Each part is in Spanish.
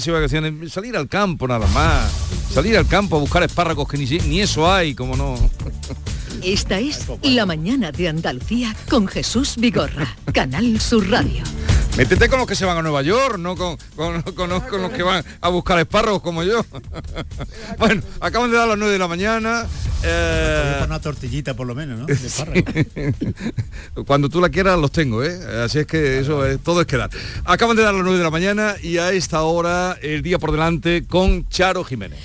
salir al campo nada más, salir al campo a buscar espárragos que ni, ni eso hay, como no. Esta es La Mañana de Andalucía con Jesús Vigorra, Canal Sur Radio. Métete con los que se van a Nueva York, no con, con, los que van a buscar espárragos como yo. bueno, acaban de dar las 9 de la mañana. Eh... Una tortillita por lo menos, ¿no? Cuando tú la quieras los tengo, ¿eh? Así es que eso es, todo es quedar. Acaban de dar las 9 de la mañana y a esta hora el día por delante con Charo Jiménez.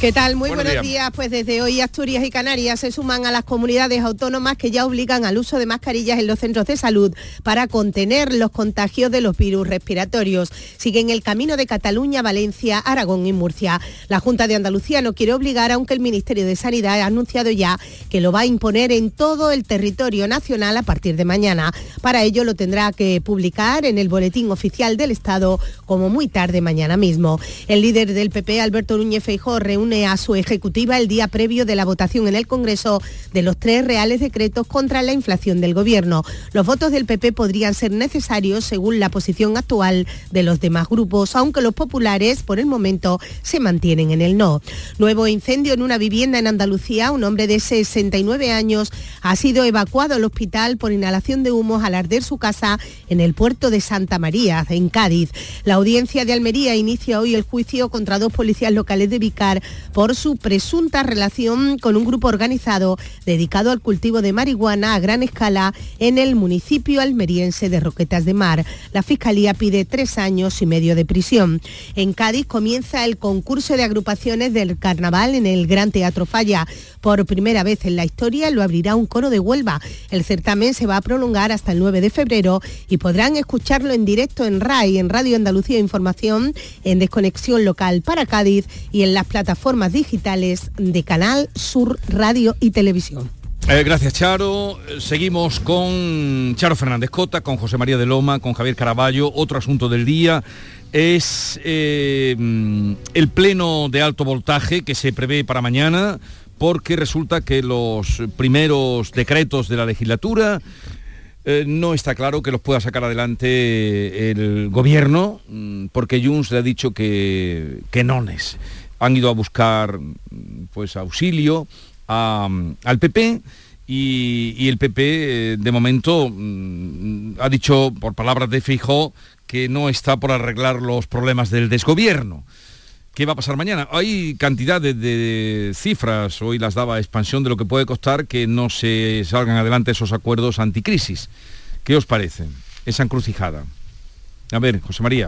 ¿Qué tal? Muy buenos, días. Pues desde hoy Asturias y Canarias se suman a las comunidades autónomas que ya obligan al uso de mascarillas en los centros de salud para contener los contagios de los virus respiratorios. Siguen el camino de Cataluña, Valencia, Aragón y Murcia. La Junta de Andalucía no quiere obligar, aunque el Ministerio de Sanidad ha anunciado ya que lo va a imponer en todo el territorio nacional a partir de mañana. Para ello lo tendrá que publicar en el Boletín Oficial del Estado como muy tarde mañana mismo. El líder del PP, Alberto Núñez Feijóo, reúne a su ejecutiva el día previo de la votación en el Congreso de los tres reales decretos contra la inflación del Gobierno. Los votos del PP podrían ser necesarios según la posición actual de los demás grupos, aunque los populares por el momento se mantienen en el no. Nuevo incendio en una vivienda en Andalucía. Un hombre de 69 años ha sido evacuado al hospital por inhalación de humos al arder su casa en el puerto de Santa María, en Cádiz. La audiencia de Almería inicia hoy el juicio contra dos policías locales de Vicar por su presunta relación con un grupo organizado dedicado al cultivo de marihuana a gran escala en el municipio almeriense de Roquetas de Mar. La Fiscalía pide tres años y medio de prisión. En Cádiz comienza el concurso de agrupaciones del carnaval en el Gran Teatro Falla. Por primera vez en la historia lo abrirá un coro de Huelva. El certamen se va a prolongar hasta el 9 de febrero y podrán escucharlo en directo en RAI, en Radio Andalucía Información, en Desconexión Local para Cádiz y en las plataformas digitales de Canal Sur Radio y Televisión. Eh, gracias, Charo. Seguimos con Charo Fernández Cota, con José María de Loma, con Javier Caraballo. Otro asunto del día es eh, el pleno de alto voltaje que se prevé para mañana porque resulta que los primeros decretos de la legislatura eh, no está claro que los pueda sacar adelante el gobierno, mm, porque Junts le ha dicho que, que no es. Han ido a buscar pues, auxilio al PP y, el PP eh, de momento mm, ha dicho, por palabras de Fijó, que no está por arreglar los problemas del desgobierno. ¿Qué va a pasar mañana? Hay cantidad de, cifras, hoy las daba expansión de lo que puede costar que no se salgan adelante esos acuerdos anticrisis. ¿Qué os parece esa encrucijada? A ver, José María.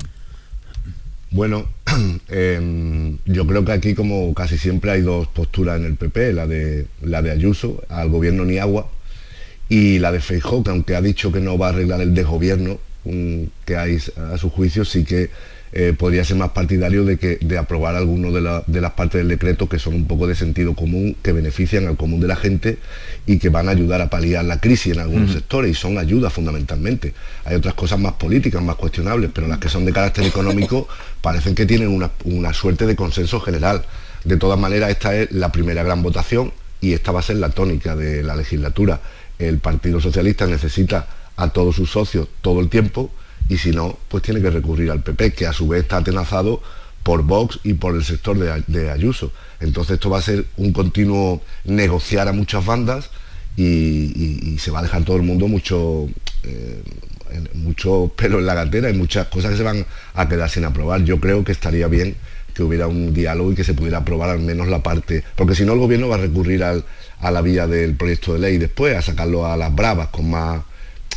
Bueno, em, yo creo que aquí, como casi siempre, hay dos posturas en el PP, la de, la de Ayuso, al gobierno ni agua, y la de Feijóo, que aunque ha dicho que no va a arreglar el desgobierno que hay a su juicio, sí que eh, podría ser más partidario de, que, de aprobar alguno de, las partes del decreto que son un poco de sentido común, que benefician al común de la gente y que van a ayudar a paliar la crisis en algunos sectores y son ayudas fundamentalmente. Hay otras cosas más políticas, más cuestionables, pero las que son de carácter económico parecen que tienen una, una suerte de consenso general. De todas maneras, esta es la primera gran votación y esta va a ser la tónica de la legislatura. El Partido Socialista necesita a todos sus socios todo el tiempo y si no, pues tiene que recurrir al PP, que a su vez está atenazado por Vox y por el sector de, Ayuso. Entonces esto va a ser un continuo negociar a muchas bandas y, se va a dejar todo el mundo mucho, eh, mucho pelo en la gatera y muchas cosas que se van a quedar sin aprobar. Yo creo que estaría bien que hubiera un diálogo y que se pudiera aprobar al menos la parte, porque si no el gobierno va a recurrir a la vía del proyecto de ley después, a sacarlo a las bravas con más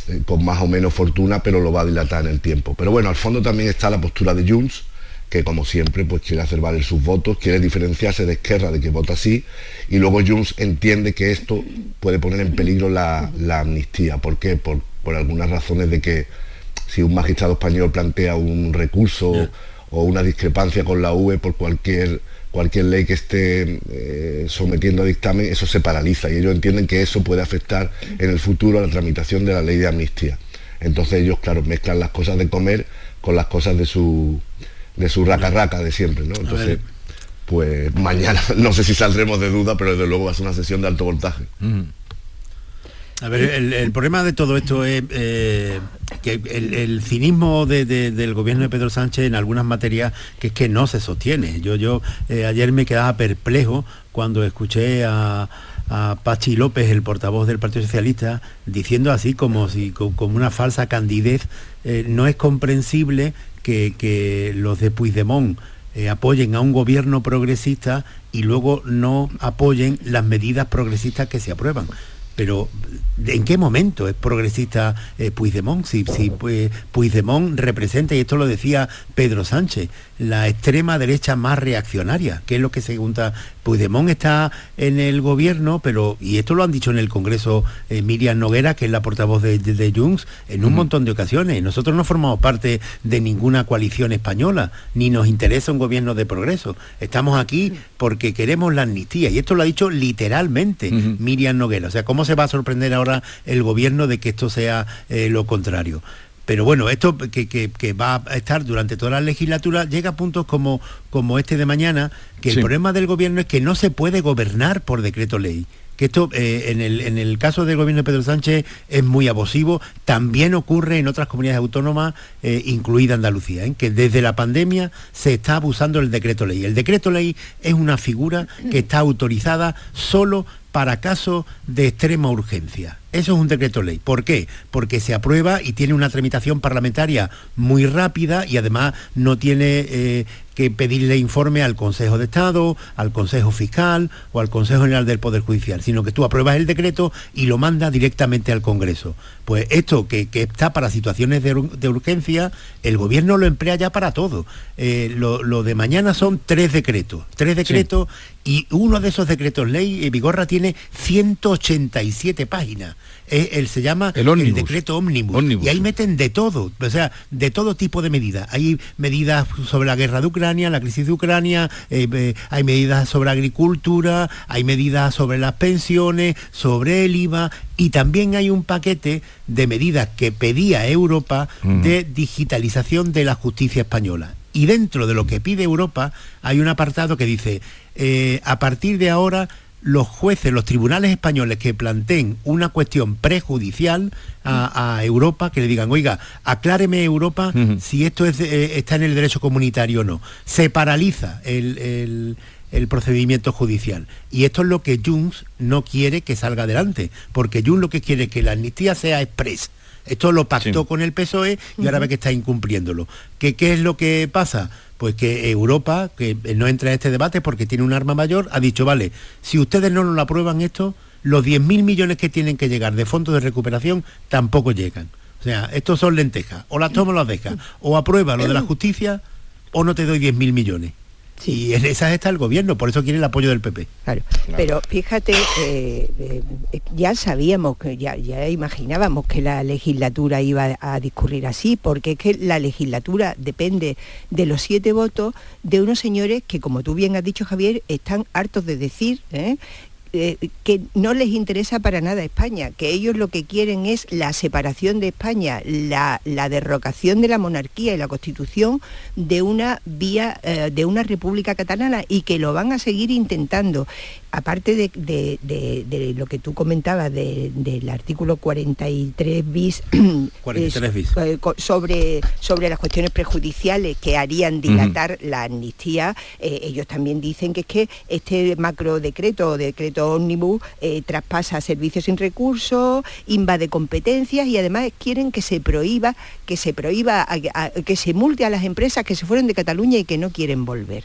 eh, con más o menos fortuna, pero lo va a dilatar en el tiempo. Pero bueno, al fondo también está la postura de Junts, que como siempre pues quiere hacer valer sus votos, quiere diferenciarse de Esquerra de que vota así, y luego Junts entiende que esto puede poner en peligro la, amnistía. ¿Por qué? Por, algunas razones de que si un magistrado español plantea un recurso o una discrepancia con la UE por cualquier cualquier ley que esté eh, sometiendo a dictamen, eso se paraliza y ellos entienden que eso puede afectar en el futuro a la tramitación de la ley de amnistía. Entonces ellos, claro, mezclan las cosas de comer con las cosas de su de su raca raca de siempre, ¿no? Entonces, pues mañana no sé si saldremos de duda, pero desde luego va a ser una sesión de alto voltaje. A ver, el, problema de todo esto es eh, que el, cinismo del gobierno de Pedro Sánchez en algunas materias que es que no se sostiene. Yo, yo eh, ayer me quedaba perplejo cuando escuché a, Pachi López, el portavoz del Partido Socialista, diciendo así como si como una falsa candidez. Eh, no es comprensible que, que los de Puigdemont apoyen a un gobierno progresista y luego no apoyen las medidas progresistas que se aprueban pero ¿en qué momento es progresista eh, Puigdemont? Si, si pues, Puigdemont representa, y esto lo decía Pedro Sánchez, la extrema derecha más reaccionaria, que es lo que se pregunta. Puigdemont está en el gobierno, pero, y esto lo han dicho en el Congreso eh, Miriam Noguera, que es la portavoz de, de, Junts, en un montón de ocasiones. Nosotros no formamos parte de ninguna coalición española, ni nos interesa un gobierno de progreso. Estamos aquí porque queremos la amnistía, y esto lo ha dicho literalmente Miriam Noguera. O sea, ¿cómo se va a sorprender ahora el gobierno de que esto sea eh, lo contrario? Pero bueno, esto que, va a estar durante toda la legislatura llega a puntos como, como este de mañana, que el problema del gobierno es que no se puede gobernar por decreto ley que esto eh, en, el, caso del gobierno de Pedro Sánchez es muy abusivo, también ocurre en otras comunidades autónomas, eh, incluida Andalucía, ¿eh? que desde la pandemia se está abusando del decreto ley. El decreto ley es una figura que está autorizada solo para casos de extrema urgencia. Eso es un decreto ley. ¿Por qué? Porque se aprueba y tiene una tramitación parlamentaria muy rápida y además no tiene eh, que pedirle informe al Consejo de Estado, al Consejo Fiscal o al Consejo General del Poder Judicial, sino que tú apruebas el decreto y lo mandas directamente al Congreso. Pues esto que, está para situaciones de, urgencia, el gobierno lo emplea ya para todo. Eh, lo, de mañana son tres decretos, tres decretos y uno de esos decretos ley, eh, Vigorra tiene 187 páginas él se llama el, decreto ómnibus. Y ahí meten de todo, o sea, de todo tipo de medidas. Hay medidas sobre la guerra de Ucrania, la crisis de Ucrania, eh, eh, hay medidas sobre agricultura, hay medidas sobre las pensiones, sobre el IVA y también hay un paquete de medidas que pedía Europa de digitalización de la justicia española. Y dentro de lo que pide Europa hay un apartado que dice, eh, a partir de ahora los jueces, los tribunales españoles que planteen una cuestión prejudicial a, Europa, que le digan, oiga, acláreme Europa si esto eh, está en el derecho comunitario o no. Se paraliza el, procedimiento judicial. Y esto es lo que Junts no quiere que salga adelante, porque Junts lo que quiere es que la amnistía sea expresa. Esto lo pactó con el PSOE y ahora ve que está incumpliéndolo. ¿Qué, ¿Qué es lo que pasa? Pues que Europa, que no entra en este debate porque tiene un arma mayor, ha dicho, vale, si ustedes no lo aprueban esto, los 10.000 millones que tienen que llegar de fondos de recuperación tampoco llegan. O sea, estos son lentejas, o las tomas o las dejas, o aprueba lo de la justicia o no te doy 10.000 millones. Y en esas está el gobierno, por eso quiere el apoyo del PP. Claro, pero fíjate, eh, eh, ya sabíamos, que ya, ya imaginábamos que la legislatura iba a discurrir así, porque es que la legislatura depende de los siete votos de unos señores que, como tú bien has dicho, Javier, están hartos de decir ¿eh? Eh, que no les interesa para nada España, que ellos lo que quieren es la separación de España, la, derrocación de la monarquía y la constitución de una vía, eh, de una república catalana y que lo van a seguir intentando aparte de, lo que tú comentabas del artículo 43 bis, eh, sobre, sobre las cuestiones prejudiciales que harían dilatar la amnistía, eh, ellos también dicen que es que este macro decreto o decreto ómnibus eh, traspasa servicios sin recursos, invade competencias y además quieren que se prohíba, que se prohíba, que se multe a las empresas que se fueron de Cataluña y que no quieren volver.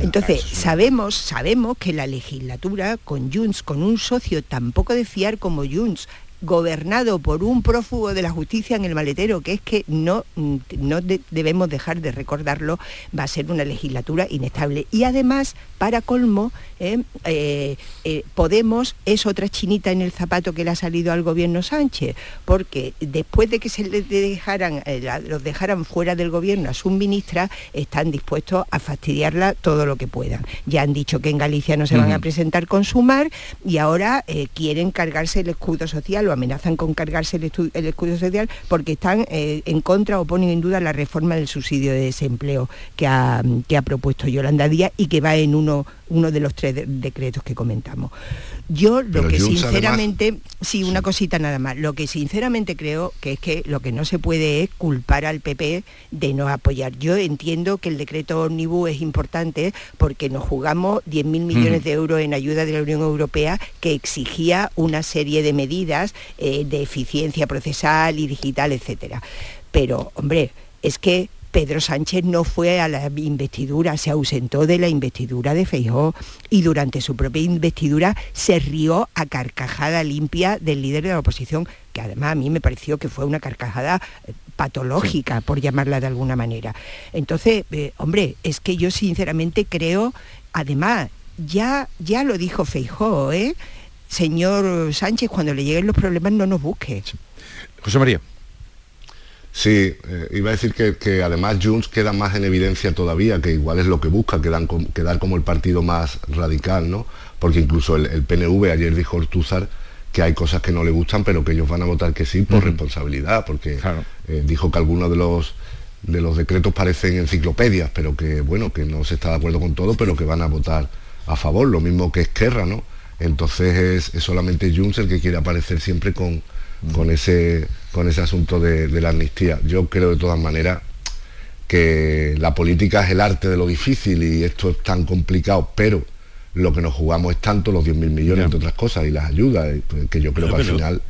Entonces, sabemos, sabemos que la legislatura con Junts, con un socio tan poco de fiar como Junts, gobernado por un prófugo de la justicia en el maletero, que es que no, no debemos dejar de recordarlo, va a ser una legislatura inestable. Y además, para colmo, eh, eh, eh, Podemos es otra chinita en el zapato que le ha salido al gobierno Sánchez, porque después de que se les dejaran, los dejaran fuera del gobierno a su ministra, están dispuestos a fastidiarla todo lo que puedan. Ya han dicho que en Galicia no se van a presentar con Sumar y ahora quieren cargarse el escudo social o amenazan con cargarse el, escudo social porque están en contra o ponen en duda la reforma del subsidio de desempleo que ha, que ha propuesto Yolanda Díaz y que va en uno de los tres decretos que comentamos. Yo lo que sinceramente, sí, una cosita nada más, lo que sinceramente creo que es que lo que no se puede es culpar al PP de no apoyar. Yo entiendo que el decreto Omnibus es importante porque nos jugamos 10.000 millones de euros en ayuda de la Unión Europea que exigía una serie de medidas eh, de eficiencia procesal y digital, etcétera. Pero, hombre, es que Pedro Sánchez no fue a la investidura, se ausentó de la investidura de Feijó y durante su propia investidura se rió a carcajada limpia del líder de la oposición, que además a mí me pareció que fue una carcajada eh, patológica, por llamarla de alguna manera. Entonces, eh, hombre, es que yo sinceramente creo, además, ya, ya lo dijo Feijó, ¿eh? Señor Sánchez, cuando le lleguen los problemas no nos busque. José María. Sí, eh, iba a decir que, además Junts queda más en evidencia todavía, que igual es lo que busca, quedar como el partido más radical, ¿no? Porque incluso el, PNV ayer dijo Ortúzar que hay cosas que no le gustan, pero que ellos van a votar que sí por responsabilidad, porque eh, dijo que algunos de los de los decretos parecen enciclopedias, pero que bueno, que no se está de acuerdo con todo, pero que van a votar a favor, lo mismo que Esquerra, ¿no? Entonces es, solamente Junts el que quiere aparecer siempre con, con ese con ese asunto de, la amnistía. Yo creo de todas maneras que la política es el arte de lo difícil y esto es tan complicado, pero lo que nos jugamos es tanto los 10.000 millones, entre otras cosas, y las ayudas, pues, que yo creo que al final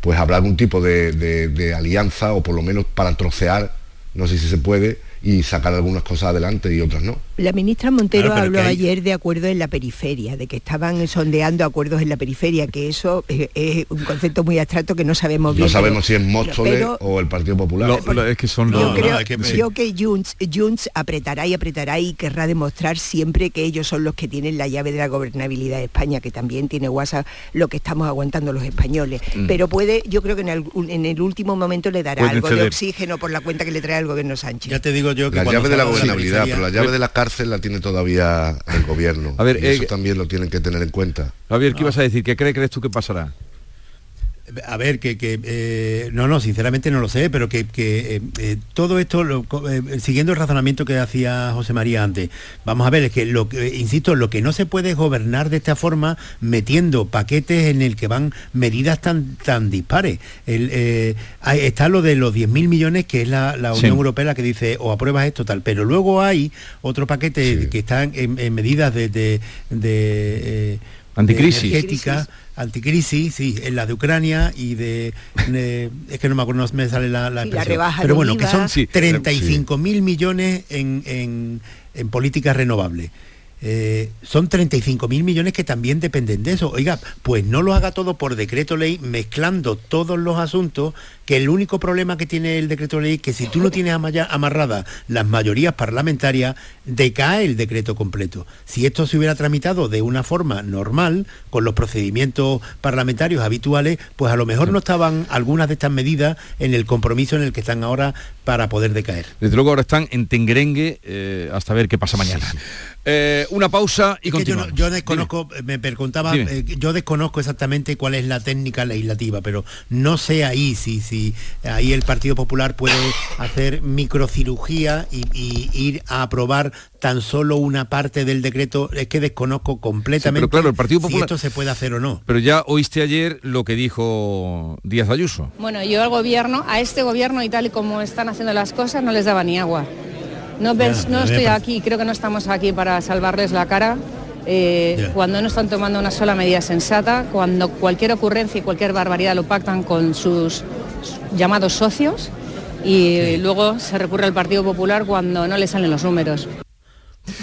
pues habrá algún tipo de, de, alianza o por lo menos para trocear, no sé si se puede, y sacar algunas cosas adelante y otras no. La ministra Montero habló ayer de acuerdos en la periferia, de que estaban sondeando acuerdos en la periferia, que eso es, un concepto muy abstracto que no sabemos bien. No sabemos si es Móstoles o el Partido Popular. es que son yo, creo, que, Junts, apretará y apretará y querrá demostrar siempre que ellos son los que tienen la llave de la gobernabilidad de España, que también tiene WhatsApp lo que estamos aguantando los españoles. Mm. Pero puede, yo creo que en el, último momento le dará algo de oxígeno por la cuenta que le trae el gobierno Sánchez. Ya te digo yo que la llave de la gobernabilidad, pero la llave de la cárcel la tiene todavía el gobierno. A ver, eso eh, también lo tienen que tener en cuenta. Javier, ¿qué ibas a decir? ¿Qué crees tú que pasará? A ver, que, eh, no, no, sinceramente no lo sé, pero que, eh, eh, todo esto, siguiendo el razonamiento que hacía José María antes, vamos a ver, es que, lo que, insisto, lo que no se puede gobernar de esta forma metiendo paquetes en el que van medidas tan, tan dispares. está lo de los 10.000 millones, que es la, Unión Europea que dice, o apruebas esto, tal, pero luego hay otro paquete que están en, medidas de, de, Anticrisis anticrisis, sí, en la de Ucrania y de, es que no me acuerdo, no me sale la, la, pero bueno, que son 35 mil millones en, en, en políticas renovables. Eh, son 35 mil millones que también dependen de eso. Oiga, pues no lo haga todo por decreto ley, mezclando todos los asuntos, que el único problema que tiene el decreto ley es que si tú no tienes amarradas las mayorías parlamentarias, decae el decreto completo. Si esto se hubiera tramitado de una forma normal, con los procedimientos parlamentarios habituales, pues a lo mejor no estaban algunas de estas medidas en el compromiso en el que están ahora para poder decaer. Desde luego ahora están en Tengrengue eh, hasta ver qué pasa mañana. Eh, una pausa y continuamos. Yo, desconozco, me preguntaba, eh, yo desconozco exactamente cuál es la técnica legislativa, pero no sé ahí si, si ahí el Partido Popular puede hacer microcirugía y, ir a aprobar tan solo una parte del decreto, es que desconozco completamente claro, el Partido Popular, si esto se puede hacer o no. Pero ya oíste ayer lo que dijo Díaz Ayuso. Bueno, yo al gobierno, a este gobierno y tal y como están haciendo las cosas, no les daba ni agua. No, no estoy aquí, creo que no estamos aquí para salvarles la cara. Eh, cuando no están tomando una sola medida sensata, cuando cualquier ocurrencia y cualquier barbaridad lo pactan con sus llamados socios y luego se recurre al Partido Popular cuando no le salen los números.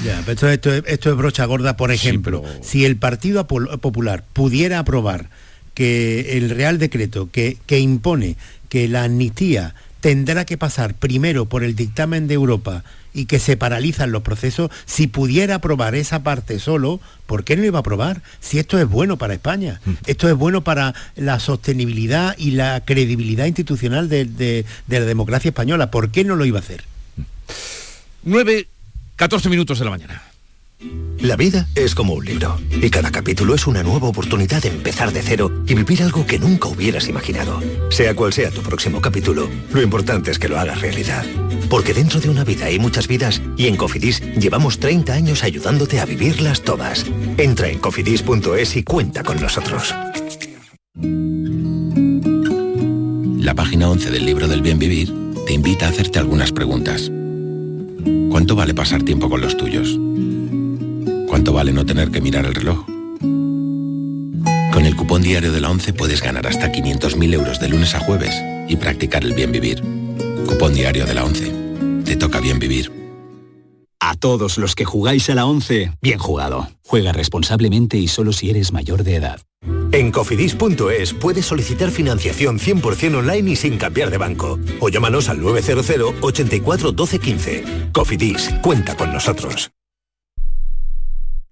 Ya, esto, es brocha gorda, por ejemplo, si el Partido Popular pudiera aprobar que el Real Decreto que, que impone que la amnistía tendrá que pasar primero por el dictamen de Europa y que se paralizan los procesos, si pudiera aprobar esa parte solo, ¿por qué no iba a aprobar? Si esto es bueno para España, mm. esto es bueno para la sostenibilidad y la credibilidad institucional de, la democracia española, ¿por qué no lo iba a hacer? 9, 14 minutos de la mañana. La vida es como un libro y cada capítulo es una nueva oportunidad de empezar de cero y vivir algo que nunca hubieras imaginado. Sea cual sea tu próximo capítulo, lo importante es que lo hagas realidad. Porque dentro de una vida hay muchas vidas y en Cofidis llevamos 30 años ayudándote a vivirlas todas. Entra en cofidis.es y cuenta con nosotros. La página 11 del libro del bien vivir te invita a hacerte algunas preguntas. ¿Cuánto vale pasar tiempo con los tuyos? ¿Cuánto vale no tener que mirar el reloj? Con el cupón diario de la 11 puedes ganar hasta 500.000 euros de lunes a jueves y practicar el bien vivir. Cupón diario de la 11. Te toca bien vivir. A todos los que jugáis a la 11, bien jugado. Juega responsablemente y solo si eres mayor de edad. En cofidis.es puedes solicitar financiación 100% online y sin cambiar de banco. O llámanos al 900 84 12 15. Cofidis, cuenta con nosotros.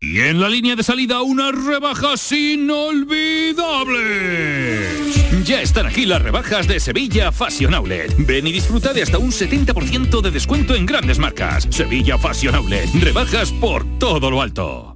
Y en la línea de salida, unas rebajas inolvidables. Ya están aquí las rebajas de Sevilla Fashion Outlet. Ven y disfruta de hasta un 70% de descuento en grandes marcas. Sevilla Fashion Outlet. Rebajas por todo lo alto.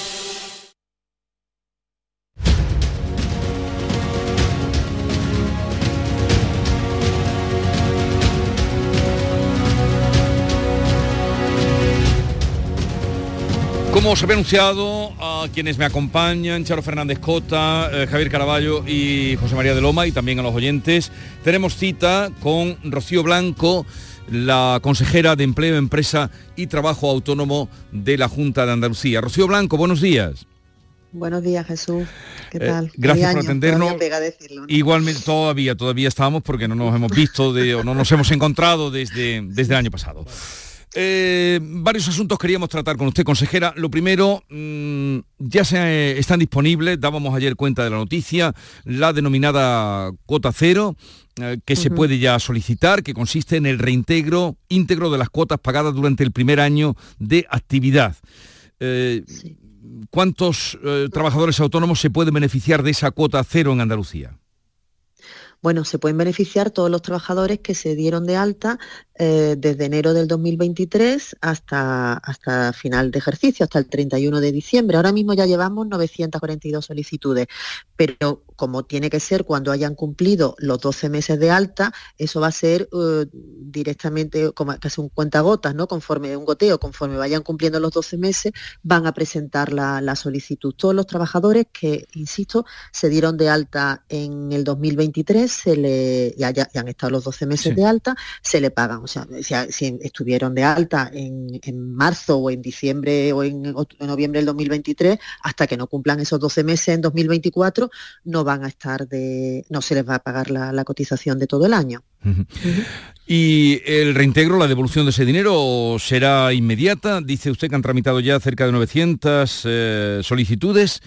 Como os había anunciado a quienes me acompañan, Charo Fernández Cota, eh, Javier Caraballo y José María de Loma, y también a los oyentes, tenemos cita con Rocío Blanco, la consejera de Empleo, Empresa y Trabajo Autónomo de la Junta de Andalucía. Rocío Blanco, buenos días. Buenos días, Jesús. ¿Qué Eh, tal? gracias por atendernos. Decirlo, ¿no? Igualmente, todavía, todavía estamos porque no nos hemos visto de- o no nos hemos encontrado desde, desde el año pasado. Eh, varios asuntos queríamos tratar con usted, consejera. Lo primero, mm, ya se, eh, están disponibles, dábamos ayer cuenta de la noticia, la denominada cuota cero, eh, que se puede ya solicitar, que consiste en el reintegro íntegro de las cuotas pagadas durante el primer año de actividad. ¿Cuántos trabajadores autónomos se pueden beneficiar de esa cuota cero en Andalucía? Bueno, se pueden beneficiar todos los trabajadores que se dieron de alta eh, desde enero del 2023 hasta, hasta final de ejercicio, hasta el 31 de diciembre. Ahora mismo ya llevamos 942 solicitudes, pero como tiene que ser cuando hayan cumplido los 12 meses de alta, eso va a ser eh, directamente como casi un cuentagotas, ¿no? Conforme un goteo, conforme vayan cumpliendo los 12 meses, van a presentar la, la solicitud. Todos los trabajadores que, insisto, se dieron de alta en el 2023, se le, ya, ya- ya han estado los 12 meses Sí. de alta, se le pagan. O sea, si, estuvieron de alta en, en marzo o en diciembre o en, noviembre del 2023, hasta que no cumplan esos 12 meses en 2024, no van a estar de, no se les va a pagar la, la cotización de todo el año. ¿Y el reintegro, la devolución de ese dinero será inmediata? Dice usted que han tramitado ya cerca de 900 eh, solicitudes.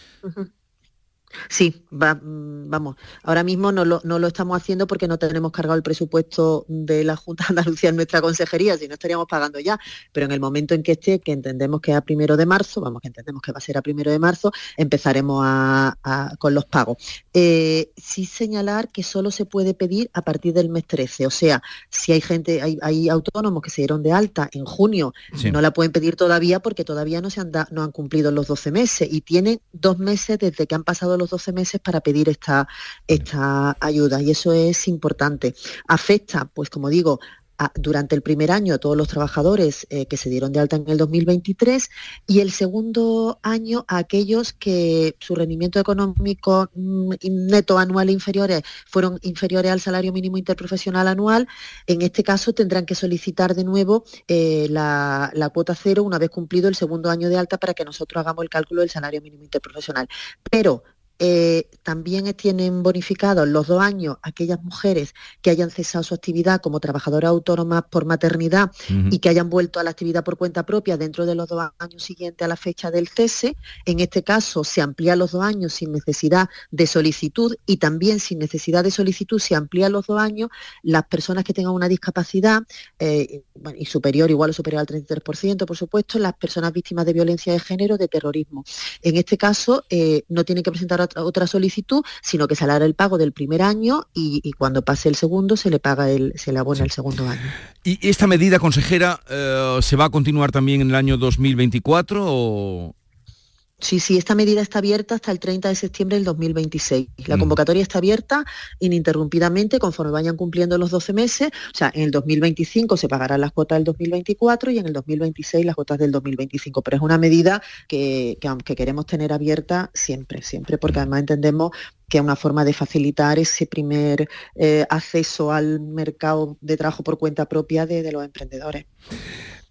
Sí, va- mm, vamos, ahora mismo no lo, no lo estamos haciendo porque no tenemos cargado el presupuesto de la Junta de Andalucía en nuestra consejería, si no estaríamos pagando ya, pero en el momento en que esté, que entendemos que es a primero de marzo, vamos, que entendemos que va a ser a primero de marzo, empezaremos a- a- con los pagos. Eh, sí señalar que solo se puede pedir a partir del mes 13, o sea, si hay gente, hay, hay autónomos que se dieron de alta en junio, Sí. no la pueden pedir todavía porque todavía no se han, da- no han cumplido los 12 meses y tienen dos meses desde que han pasado los 12 meses para pedir esta, esta ayuda y eso es importante. Afecta, pues como digo, durante el primer año a todos los trabajadores eh, que se dieron de alta en el 2023 y el segundo año a aquellos que su rendimiento económico mm, neto anual inferiores fueron inferiores al salario mínimo interprofesional anual. En este caso tendrán que solicitar de nuevo eh, la, la cuota cero una vez cumplido el segundo año de alta para que nosotros hagamos el cálculo del salario mínimo interprofesional. Pero eh, también tienen bonificados los dos años aquellas mujeres que hayan cesado su actividad como trabajadoras autónomas por maternidad y que hayan vuelto a la actividad por cuenta propia dentro de los dos años siguientes a la fecha del cese. En este caso se amplía los dos años sin necesidad de solicitud y también sin necesidad de solicitud se amplía los dos años las personas que tengan una discapacidad eh, y superior, igual o superior al 33%, por supuesto, las personas víctimas de violencia de género, de terrorismo. En este caso eh, no tienen que presentar otra, solicitud, sino que se el pago del primer año y, cuando pase el segundo se le paga el, se le abona el segundo año. ¿Y esta medida, consejera, eh, se va a continuar también en el año 2024 o...? Sí, sí, esta medida está abierta hasta el 30 de septiembre del 2026. La mm. convocatoria está abierta ininterrumpidamente conforme vayan cumpliendo los 12 meses. O sea, en el 2025 se pagarán las cuotas del 2024 y en el 2026 las cuotas del 2025. Pero es una medida que, aunque queremos tener abierta siempre, siempre, porque además entendemos que es una forma de facilitar ese primer eh, acceso al mercado de trabajo por cuenta propia de los emprendedores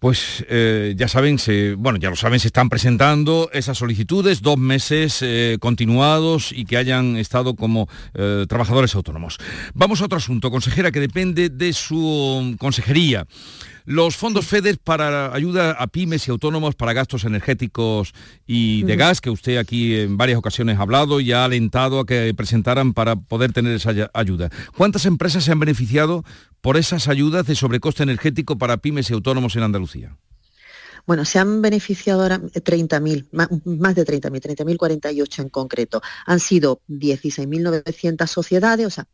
pues eh, ya saben, se, bueno, ya lo saben, se están presentando esas solicitudes, dos meses eh, continuados y que hayan estado como eh, trabajadores autónomos. Vamos a otro asunto, consejera, que depende de su consejería. Los fondos FEDER para ayuda a pymes y autónomos para gastos energéticos y de gas, que usted aquí en varias ocasiones ha hablado y ha alentado a que presentaran para poder tener esa ayuda. ¿Cuántas empresas se han beneficiado por esas ayudas de sobrecoste energético para pymes y autónomos en Andalucía? Bueno, se han beneficiado ahora 30.000, más, de 30.000, 30.048 en concreto. Han sido 16.900 sociedades, o sea,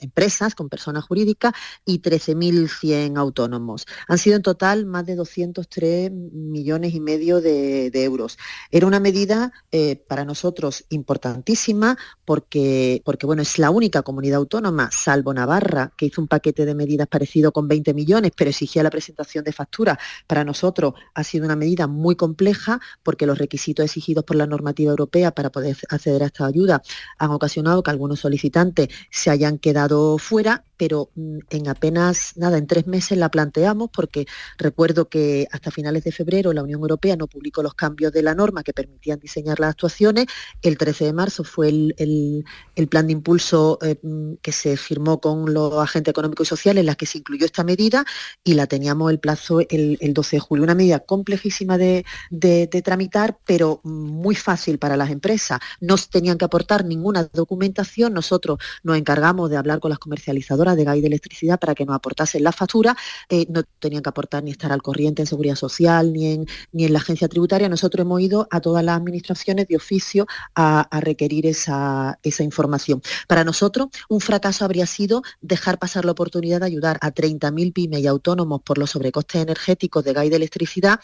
empresas con persona jurídica y 13.100 autónomos. Han sido en total más de 203 millones y medio de, euros. Era una medida eh, para nosotros importantísima porque, porque, bueno, es la única comunidad autónoma, salvo Navarra, que hizo un paquete de medidas parecido con 20 millones, pero exigía la presentación de factura. Para nosotros ha sido una medida muy compleja porque los requisitos exigidos por la normativa europea para poder acceder a esta ayuda han ocasionado que algunos solicitantes se hayan quedado fuera pero mm, en apenas nada, en tres meses la planteamos porque recuerdo que hasta finales de febrero la Unión Europea no publicó los cambios de la norma que permitían diseñar las actuaciones. El 13 de marzo fue el, plan de impulso eh, mm, que se firmó con los agentes económicos y sociales en la que se incluyó esta medida y la teníamos el plazo el, 12 de julio. Una medida complejísima de, tramitar, pero muy fácil para las empresas. No tenían que aportar ninguna documentación. Nosotros nos encargamos de hablar con las comercializadoras de gas de electricidad para que nos aportasen la factura, eh, no tenían que aportar ni estar al corriente en seguridad social ni en, ni en la agencia tributaria. Nosotros hemos ido a todas las administraciones de oficio a, requerir esa, esa información. Para nosotros, un fracaso habría sido dejar pasar la oportunidad de ayudar a 30.000 pymes y autónomos por los sobrecostes energéticos de gas de electricidad,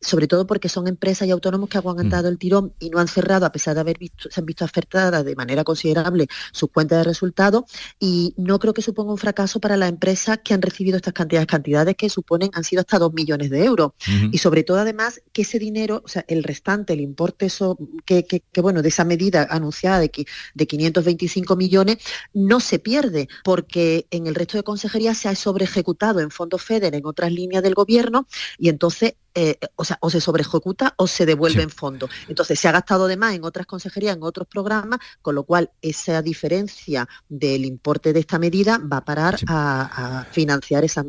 sobre todo porque son empresas y autónomos que han aguantado mm. el tirón y no han cerrado a pesar de haber visto, se han visto afectadas de manera considerable sus cuentas de resultados y no creo que suponga un fracaso para las empresas que han recibido estas cantidades, cantidades que suponen han sido hasta 2 millones de euros. Y sobre todo además que ese dinero, o sea, el restante, el importe eso, que, bueno, de esa medida anunciada de, de 525 millones, no se pierde, porque en el resto de consejerías se ha sobre ejecutado en fondos FEDER, en otras líneas del gobierno, y entonces eh, o sea, o se sobreejecuta o se devuelve en fondo. Entonces se ha gastado de más en otras consejerías, en otros programas, con lo cual esa diferencia del importe de esta medida va a parar a, financiar esa,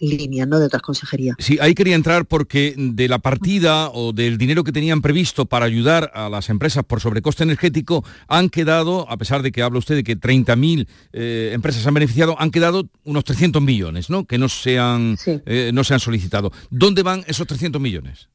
línea ¿no? de otras consejerías. Sí, ahí quería entrar porque de la partida o del dinero que tenían previsto para ayudar a las empresas por sobrecoste energético, han quedado, a pesar de que habla usted de que 30.000 eh, empresas han beneficiado, han quedado unos 300 millones, ¿no? Que no se han, eh, no se han solicitado. ¿Dónde van esos 300 millones?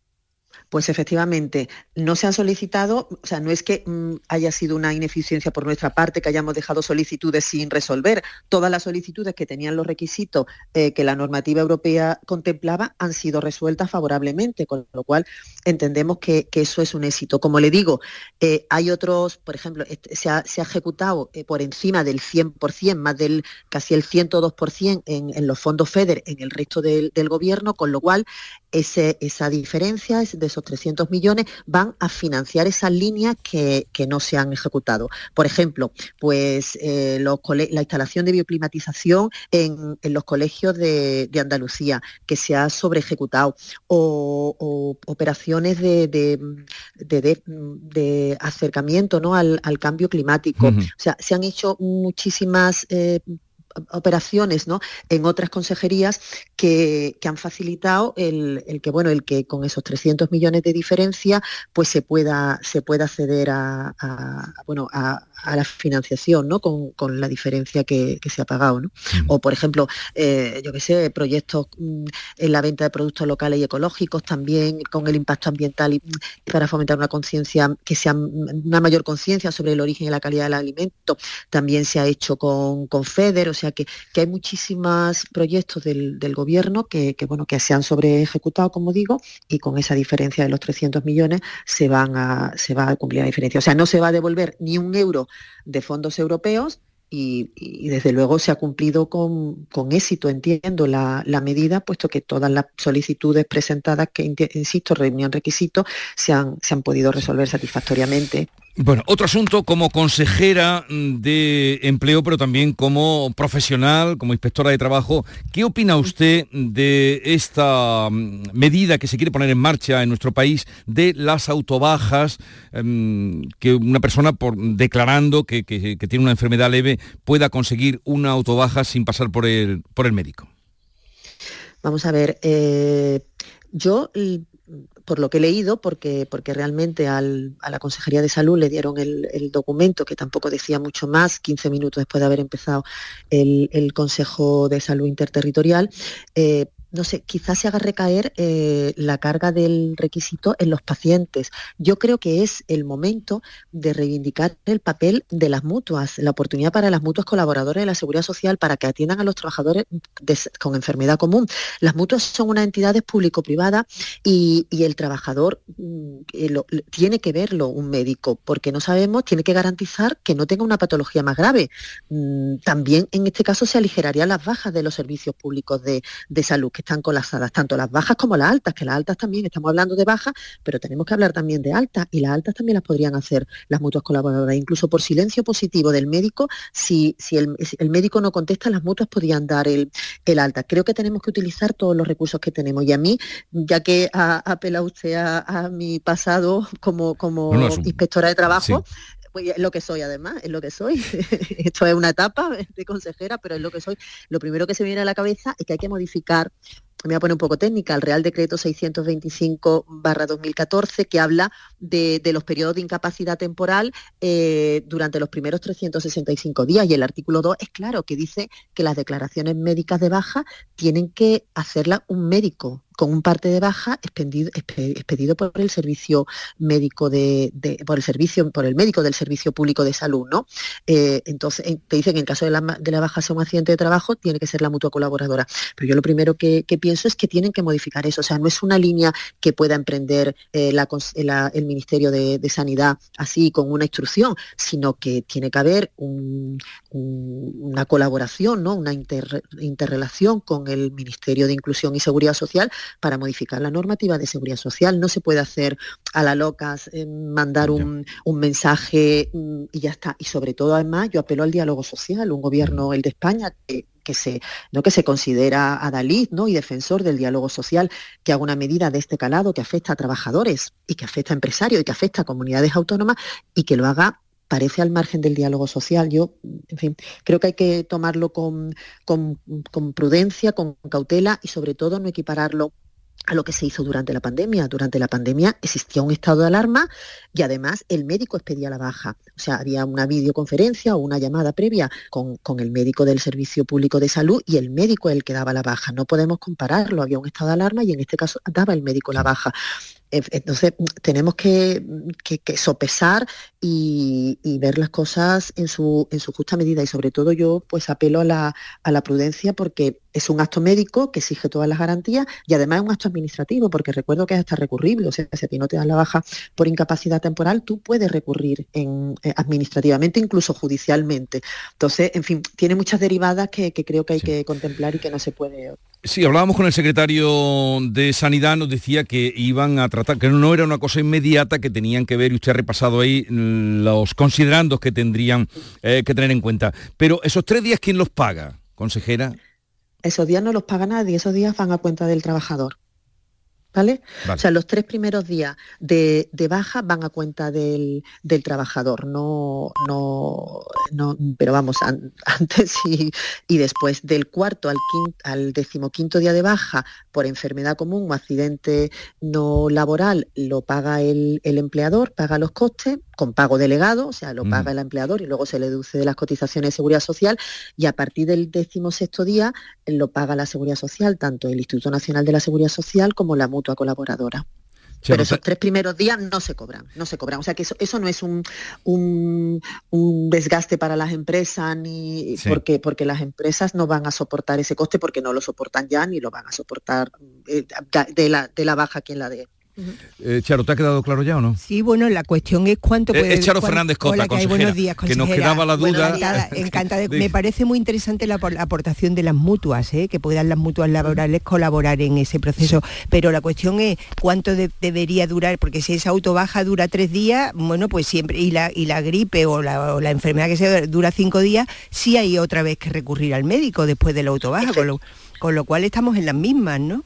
Pues efectivamente, no se han solicitado, o sea, no es que mm, haya sido una ineficiencia por nuestra parte, que hayamos dejado solicitudes sin resolver. Todas las solicitudes que tenían los requisitos eh, que la normativa europea contemplaba han sido resueltas favorablemente, con lo cual entendemos que, eso es un éxito. Como le digo, eh, hay otros, por ejemplo, se ha, ejecutado eh, por encima del 100%, más del casi el 102% en, en los fondos FEDER en el resto del, gobierno, con lo cual esa diferencia de esos 300 millones van a financiar esas líneas que, no se han ejecutado. Por ejemplo, pues eh, la instalación de bioclimatización en, los colegios de, Andalucía, que se ha sobre ejecutado, o, operaciones de, acercamiento ¿no? al, cambio climático. O sea, se han hecho muchísimas eh, operaciones ¿no? en otras consejerías que, han facilitado el, que bueno el que con esos 300 millones de diferencia pues se pueda se pueda acceder a, bueno a, la financiación ¿no? con, la diferencia que, se ha pagado ¿no? o por ejemplo eh, yo que sé proyectos mm, en la venta de productos locales y ecológicos también con el impacto ambiental y, para fomentar una conciencia que sea una mayor conciencia sobre el origen y la calidad del alimento también se ha hecho con, con FEDER o sea que, hay muchísimos proyectos del, gobierno que, bueno, que se han sobre ejecutado, como digo, y con esa diferencia de los 300 millones se, van a, se va a cumplir la diferencia. O sea, no se va a devolver ni un euro de fondos europeos, y, desde luego se ha cumplido con, éxito, entiendo, la, medida, puesto que todas las solicitudes presentadas, que insisto, reunían requisitos, se han, se han podido resolver satisfactoriamente. Bueno, otro asunto como consejera de empleo, pero también como profesional, como inspectora de trabajo, ¿qué opina usted de esta mm, medida que se quiere poner en marcha en nuestro país de las autobajas, em, que una persona declarando que, tiene una enfermedad leve pueda conseguir una autobaja sin pasar por el, por el médico? Vamos a ver, eh, yo por lo que he leído, porque, porque realmente a la Consejería de Salud le dieron el, documento que tampoco decía mucho más, 15 minutos después de haber empezado el, Consejo de Salud Interterritorial, eh, no sé, quizás se haga recaer eh, la carga del requisito en los pacientes. Yo creo que es el momento de reivindicar el papel de las mutuas, la oportunidad para las mutuas colaboradoras de la Seguridad Social para que atiendan a los trabajadores con enfermedad común. Las mutuas son unas entidades público-privadas y, el trabajador mm, eh, tiene que verlo un médico, porque no sabemos, tiene que garantizar que no tenga una patología más grave. Mm, también en este caso se aligerarían las bajas de los servicios públicos de, de salud están colapsadas, tanto las bajas como las altas, que las altas también, estamos hablando de bajas, pero tenemos que hablar también de altas, y las altas también las podrían hacer las mutuas colaboradoras, incluso por silencio positivo del médico, si, si el, médico no contesta, las mutuas podrían dar el, alta. Creo que tenemos que utilizar todos los recursos que tenemos, y a mí, ya que ha apelado usted a, mi pasado como, como inspectora de trabajo, pues es lo que soy además, es lo que soy. Esto es una etapa de consejera, pero es lo que soy. Lo primero que se me viene a la cabeza es que hay que modificar me voy a poner un poco técnica, el Real Decreto 625-2014, que habla de, los periodos de incapacidad temporal eh, durante los primeros 365 días. Y el artículo 2 es claro, que dice que las declaraciones médicas de baja tienen que hacerla un médico con un parte de baja expedido, por el servicio médico de, por el servicio, por el médico del servicio público de salud, ¿no? Eh, entonces te dicen que en caso de la, de la baja sea un accidente de trabajo, tiene que ser la mutua colaboradora. Pero yo lo primero que, pienso es que tienen que modificar eso. O sea, no es una línea que pueda emprender eh, el Ministerio de, Sanidad así con una instrucción, sino que tiene que haber una colaboración, ¿no? Una interrelación con el Ministerio de Inclusión y Seguridad Social para modificar la normativa de seguridad social. No se puede hacer a la locas, eh, mandar un, mensaje mm, y ya está. Y sobre todo, además, yo apelo al diálogo social, un gobierno, el de España, que, se, ¿no? que se considera adalid ¿no? y defensor del diálogo social, que haga una medida de este calado que afecta a trabajadores y que afecta a empresarios y que afecta a comunidades autónomas y que lo haga parece al margen del diálogo social. Yo, en fin, creo que hay que tomarlo con, con, prudencia, con cautela y sobre todo no equipararlo a lo que se hizo durante la pandemia. Durante la pandemia existía un estado de alarma y además el médico expedía la baja. O sea, había una videoconferencia o una llamada previa con, con, el médico del Servicio Público de Salud y el médico es el que daba la baja. No podemos compararlo, había un estado de alarma y en este caso daba el médico la baja. Entonces tenemos que, sopesar y, ver las cosas en su, en su justa medida. Y sobre todo yo pues apelo a la, a la prudencia porque es un acto médico que exige todas las garantías y además es un acto administrativo porque recuerdo que es hasta recurrible, o sea, si a ti no te dan la baja por incapacidad temporal, tú puedes recurrir en, eh, administrativamente, incluso judicialmente. Entonces, en fin, tiene muchas derivadas que, creo que hay que contemplar y que no se puede Sí, hablábamos con el secretario de Sanidad, nos decía que iban a tratar, que no era una cosa inmediata, que tenían que ver, y usted ha repasado ahí los considerandos que tendrían eh, que tener en cuenta. Pero esos tres días, ¿quién los paga, consejera? Esos días no los paga nadie, esos días van a cuenta del trabajador. ¿Vale? O sea, los tres primeros días de, baja van a cuenta del, trabajador, no, no, no, pero vamos, antes y, y, después. Del cuarto al, al decimoquinto día de baja por enfermedad común o accidente no laboral, lo paga el, el empleador, paga los costes, con pago delegado, o sea, lo paga el empleador y luego se le deduce de las cotizaciones de seguridad social y a partir del decimosexto día lo paga la seguridad social, tanto el Instituto Nacional de la Seguridad Social como la mutua colaboradora. Pero esos tres primeros días no se cobran, no se cobran. O sea que eso, eso no es un, un, desgaste para las empresas ni porque, porque las empresas no van a soportar ese coste porque no lo soportan ya ni lo van a soportar eh, de, la, de la baja quien la dé. Eh, Charo, ¿te ha quedado claro ya o no? Sí, bueno, la cuestión es cuánto puede... Es Charo Fernández Cota, que, buenos días, que nos quedaba la duda... encantada, Me parece muy interesante la, aportación de las mutuas, ¿eh? que puedan las mutuas laborales colaborar en ese proceso, pero la cuestión es cuánto debería durar, porque si esa autobaja dura tres días, bueno, pues siempre, y la, y la gripe o la, enfermedad que sea dura cinco días, sí hay otra vez que recurrir al médico después de la autobaja, con lo, con lo cual estamos en las mismas, ¿no?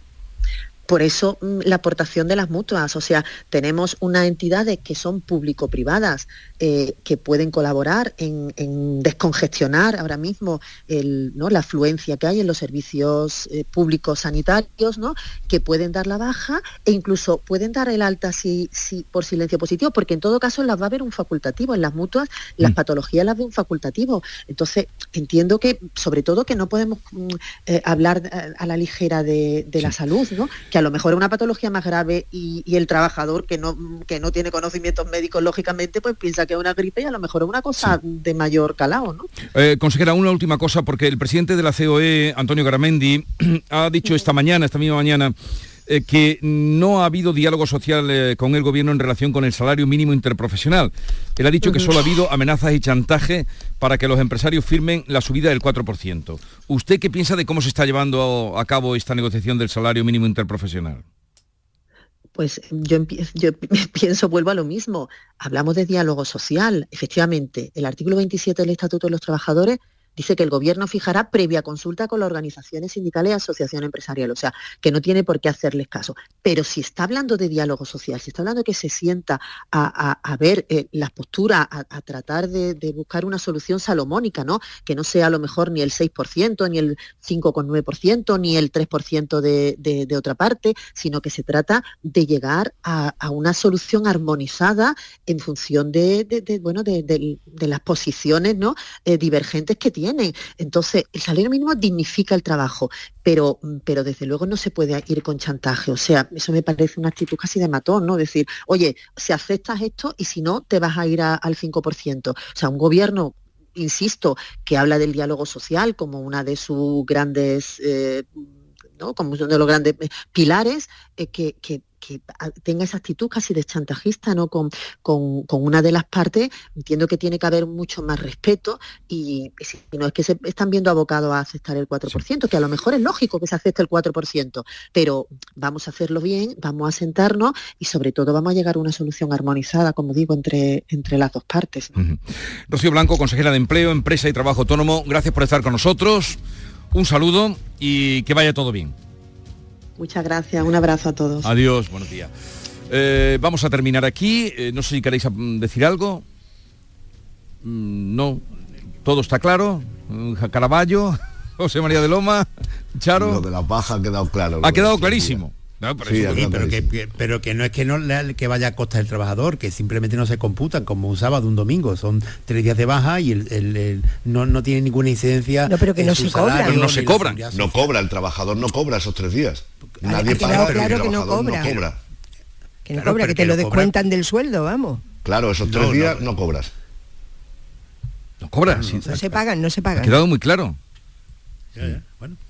Por eso mm, la aportación de las mutuas, o sea, tenemos unas entidades que son público-privadas, eh, que pueden colaborar en, descongestionar ahora mismo ¿no? la afluencia que hay en los servicios eh, públicos sanitarios, ¿no? que pueden dar la baja e incluso pueden dar el alta si, si, por silencio positivo, porque en todo caso las va a haber un facultativo. En las mutuas las mm. patologías las ve un facultativo. Entonces, entiendo que, sobre todo, que no podemos mm, eh, hablar a la ligera de, la salud, ¿no? que a lo mejor es una patología más grave y, el trabajador que no, que no tiene conocimientos médicos, lógicamente, pues piensa que es una gripe y a lo mejor es una cosa de mayor calado, ¿no? Eh, consejera, una última cosa, porque el presidente de la COE, Antonio Garamendi, ha dicho esta mañana, esta misma mañana, eh, que no ha habido diálogo social eh, con el gobierno en relación con el salario mínimo interprofesional. Él ha dicho que solo ha habido amenazas y chantaje para que los empresarios firmen la subida del 4%. ¿Usted qué piensa de cómo se está llevando a cabo esta negociación del salario mínimo interprofesional? Pues yo, yo pienso, vuelvo a lo mismo. Hablamos de diálogo social. Efectivamente, el artículo 27 del Estatuto de los Trabajadores dice que el gobierno fijará previa consulta con las organizaciones sindicales y asociación empresarial, o sea, que no tiene por qué hacerles caso. Pero si está hablando de diálogo social, si está hablando de que se sienta a, ver eh, las posturas, a, tratar de, buscar una solución salomónica, ¿no? Que no sea a lo mejor ni el 6%, ni el 5,9%, ni el 3% de, de, otra parte, sino que se trata de llegar a, una solución armonizada en función de, bueno, de, las posiciones ¿no? Eh, divergentes que tiene entonces, el salario mínimo dignifica el trabajo, pero, pero desde luego no se puede ir con chantaje. O sea, eso me parece una actitud casi de matón, ¿no? Decir, oye, si aceptas esto y si no, te vas a ir al 5%. O sea, un gobierno insisto, que habla del diálogo social como una de sus grandes, eh, ¿no? como uno de los grandes pilares, eh, que tenga esa actitud casi de chantajista ¿no? Con, con, una de las partes, entiendo que tiene que haber mucho más respeto y, si no es que se están viendo abocados a aceptar el 4%, que a lo mejor es lógico que se acepte el 4%, pero vamos a hacerlo bien, vamos a sentarnos y sobre todo vamos a llegar a una solución armonizada, como digo, entre, entre las dos partes. Rocío Blanco, consejera de Empleo, Empresa y Trabajo Autónomo, gracias por estar con nosotros. Un saludo y que vaya todo bien. Muchas gracias, un abrazo a todos. Adiós, buenos días. Eh, vamos a terminar aquí. Eh, no sé si queréis mm, decir algo. Mm, no, todo está claro. Mm, Caraballo, José María de Loma, Charo. Lo de la baja ha quedado claro. Ha quedado clarísimo. Pero, que, pero que no es que no que vaya a costa del trabajador, que simplemente no se computan como un sábado, un domingo, son tres días de baja y el, no, no tiene ninguna incidencia. No, pero que no se cobra. no se cobran. No cobra, el trabajador no cobra esos tres días. Nadie paga, pero el no cobra. no cobra. Que no cobra, que te lo descuentan del sueldo, vamos. Claro, esos tres días no, cobras. No cobras. No, se pagan, no se pagan. Ha quedado muy claro.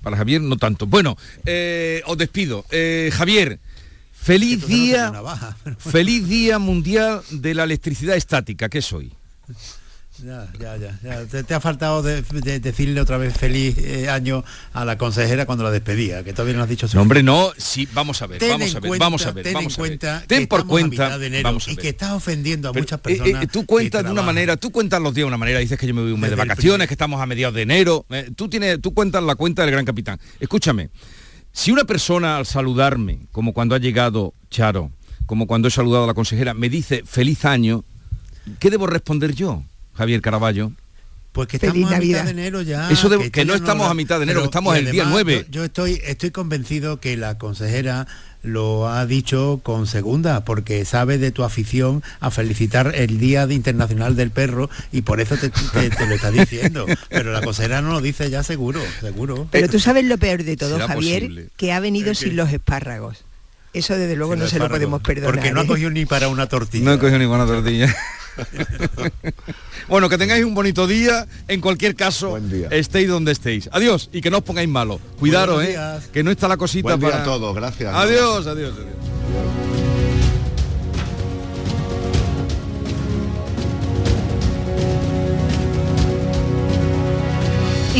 Para Javier no tanto. Bueno, eh, os despido. Eh, Javier, feliz día, feliz día mundial de la electricidad estática, ¿qué soy? Ya, ya, ya. Te, ha faltado decirle otra vez feliz eh, año a la consejera cuando la despedía, que todavía no has dicho su hombre, no, sí, vamos a ver, vamos a ver, vamos a ver, ten en cuenta Ten por cuenta, y que estás ofendiendo a muchas eh, personas. Eh, tú cuentas de una manera, tú cuentas los días de una manera, dices que yo me voy un mes de vacaciones, que estamos a mediados de enero. tú tienes, tú cuentas la cuenta del gran capitán. Escúchame, si una persona al saludarme, como cuando ha llegado Charo, como cuando he saludado a la consejera, me dice feliz año, ¿qué debo responder yo? Javier Caraballo. Pues que estamos a mitad de enero ya. Eso de, que, no estamos a mitad de enero, que estamos el día 9. Yo, estoy, estoy convencido que la consejera lo ha dicho con segunda, porque sabe de tu afición a felicitar el Día Internacional del Perro y por eso te, lo está diciendo. Pero la consejera no lo dice ya seguro, seguro. Pero tú sabes lo peor de todo, Javier, que ha venido sin los espárragos. Eso desde luego no se lo podemos perdonar. Porque no ha ¿eh? cogido ni para una tortilla. No ha cogido ni para una tortilla. bueno, que tengáis un bonito día. En cualquier caso, estéis donde estéis. Adiós y que no os pongáis malo. Cuidaros, eh, que no está la cosita para todos. Gracias. Adiós, adiós, adiós.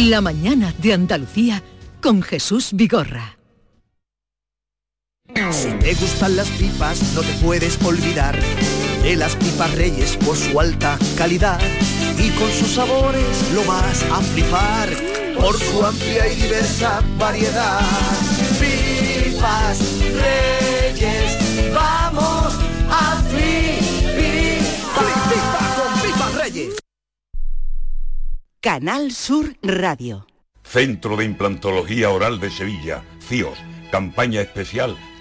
La mañana de Andalucía con Jesús Vigorra. Te gustan las pipas, no te puedes olvidar de las pipas reyes por su alta calidad y con sus sabores lo vas a flipar por su amplia y diversa variedad. Pipas reyes, vamos a flipar. con pipas reyes. Canal Sur Radio. Centro de Implantología Oral de Sevilla, CIOS, campaña especial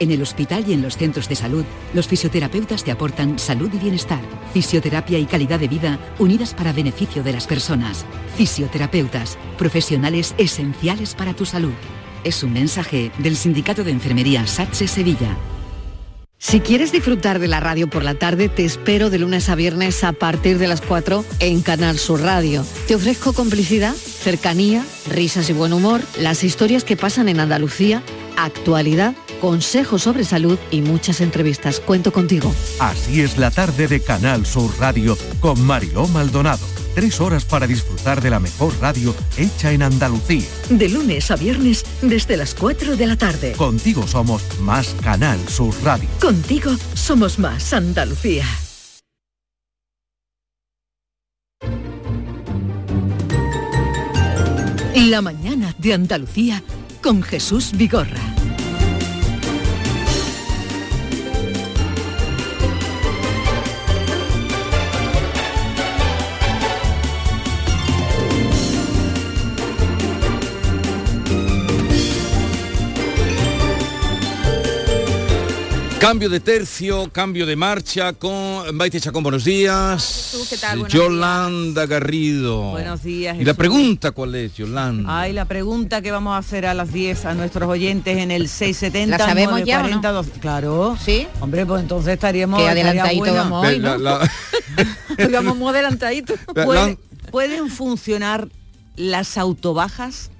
En el hospital y en los centros de salud, los fisioterapeutas te aportan salud y bienestar, fisioterapia y calidad de vida unidas para beneficio de las personas. Fisioterapeutas, profesionales esenciales para tu salud. Es un mensaje del Sindicato de Enfermería SATSE Sevilla. Si quieres disfrutar de la radio por la tarde, te espero de lunes a viernes a partir de las 4 en Canal Sur Radio. Te ofrezco complicidad, cercanía, risas y buen humor, las historias que pasan en Andalucía, actualidad consejos sobre salud y muchas entrevistas. Cuento contigo. Así es la tarde de Canal Sur Radio con Mariló Maldonado. Tres horas para disfrutar de la mejor radio hecha en Andalucía. De lunes a viernes desde las 4 de la tarde. Contigo somos más Canal Sur Radio. Contigo somos más Andalucía. La mañana de Andalucía con Jesús Vigorra. Cambio de tercio, cambio de marcha con Maite Chacón, buenos días. ¿qué tal? Yolanda Garrido. Buenos días. ¿Y la pregunta cuál es, Yolanda? Ay, la pregunta que vamos a hacer a las 10 a nuestros oyentes en el 670 ¿La sabemos ya Claro. ¿Sí? Hombre, pues entonces estaríamos... Que adelantadito vamos hoy, ¿no? vamos muy adelantadito. ¿Pueden funcionar las autobajas?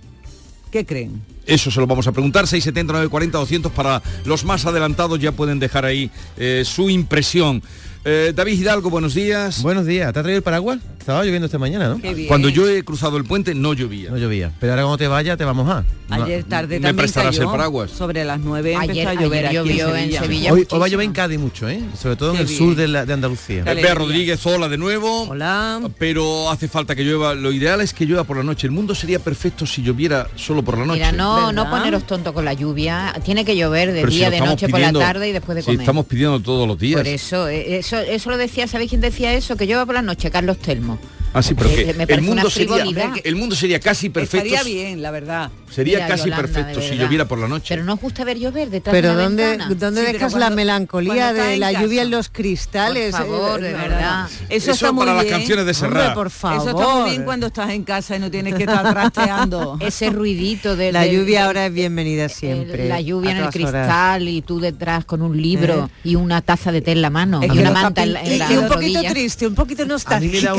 ¿Qué creen? Eso se lo vamos a preguntar. 670, 940, 200 para los más adelantados ya pueden dejar ahí eh, su impresión. Eh, David Hidalgo, buenos días. Buenos días. ¿Te ha traído el paraguas? Estaba lloviendo esta mañana, ¿no? Cuando yo he cruzado el puente no llovía. No llovía. Pero ahora cuando te vayas te vamos a. Ayer tarde ¿Me también prestarás cayó. el paraguas? Sobre las 9 empezó Ayer- a llover ayer aquí llovió en en Sevilla. Hoy, hoy va a llover en Cádiz mucho, ¿eh? Sobre todo en el bien. sur de, la- de Andalucía. Bea Rodríguez, hola de nuevo. Hola. Pero hace falta que llueva. Lo ideal es que llueva por la noche. El mundo sería perfecto si lloviera solo por la noche. Mira, no, no ¿Verdad? poneros tonto con la lluvia. Tiene que llover de Pero si día, de noche, pidiendo- por la tarde y después de si comer. estamos pidiendo todos los días. Por eso, eh, eso, eso lo decía, ¿sabéis quién decía eso? Que llueva por la noche, Carlos Telmo. Ah, sí, pero Eh, que el mundo sería el mundo sería casi perfecto. Estaría bien, la verdad. Sería Mira, casi Yolanda, perfecto si lloviera por la noche. Pero no os gusta ver llover detrás Pero de la ¿dónde, ventana. ¿dónde Sí, pero dejas la melancolía de la casa. lluvia en los cristales? Por favor, Eh, de verdad. Eso, Eso está muy para las bien. canciones de Hombre, Serrat. por favor. Eso está muy bien cuando estás en casa y no tienes que estar trasteando. Ese ruidito de La lluvia ahora es bienvenida el- siempre. la lluvia en el horas. cristal y tú detrás con un libro y una taza de té en la mano Es y que una manta en, la- Y un poquito triste, un poquito nostálgico.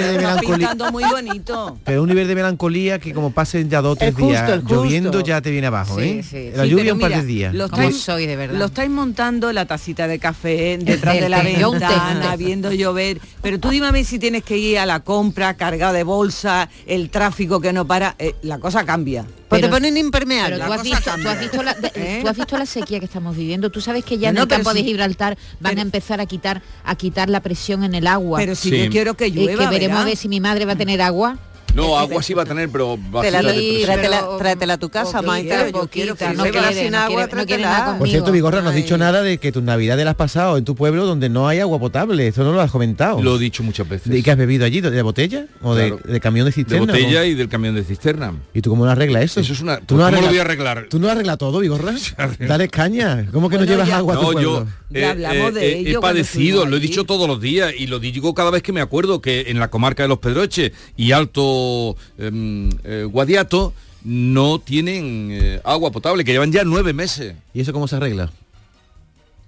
Nivel, de melancolía. muy bonito. Pero un nivel de melancolía que como pasen ya dos o tres El justo, días el lloviendo ya te viene abajo, Sí, ¿eh? sí. La Sí, lluvia un par mira, de días. Lo ¿Cómo estáis, soy, de verdad? Lo estáis montando la tacita de café detrás El de la ventana, viendo llover. Pero tú dime a mí si tienes que ir a la compra cargado de bolsa, el tráfico que no para, eh, la cosa cambia. Pues te ponen impermeable. Pero La tú has, cosa visto, cambia. tú, has visto la, de- ¿Eh? tú has visto la sequía que estamos viviendo. Tú sabes que ya en No, el pero campo de Gibraltar van pero- a empezar a quitar a quitar la presión en el agua. Pero si Sí. yo quiero que llueva, que veremos a ver si mi madre va a tener agua. No, agua sí va a tener, pero de Sí, presión. tráetela, a tu casa, Maite. yo poquita, quiero que no quede sin no agua, no tráetela. Por cierto, Vigorra, no has dicho nada de que tu Navidad de las pasado en tu pueblo donde no hay agua potable. Eso no lo has comentado. Lo he dicho muchas veces. ¿Y qué has bebido allí? ¿De botella? ¿O de- Claro. de, camión de de cisterna? botella ¿no? y del camión de cisterna. ¿Y tú cómo lo arreglas eso? Eso es una- ¿Tú no ¿cómo lo voy a arreglar? ¿Tú no arreglas todo, Vigorra? Dale caña. ¿Cómo que no llevas ya- agua a tu No, yo hablamos de eh, ello he padecido, lo he dicho todos los días y lo digo cada vez que me acuerdo que en la comarca de los Pedroches y Alto em, eh, Guadiato no tienen eh, agua potable, que llevan ya nueve meses. ¿Y eso cómo se arregla?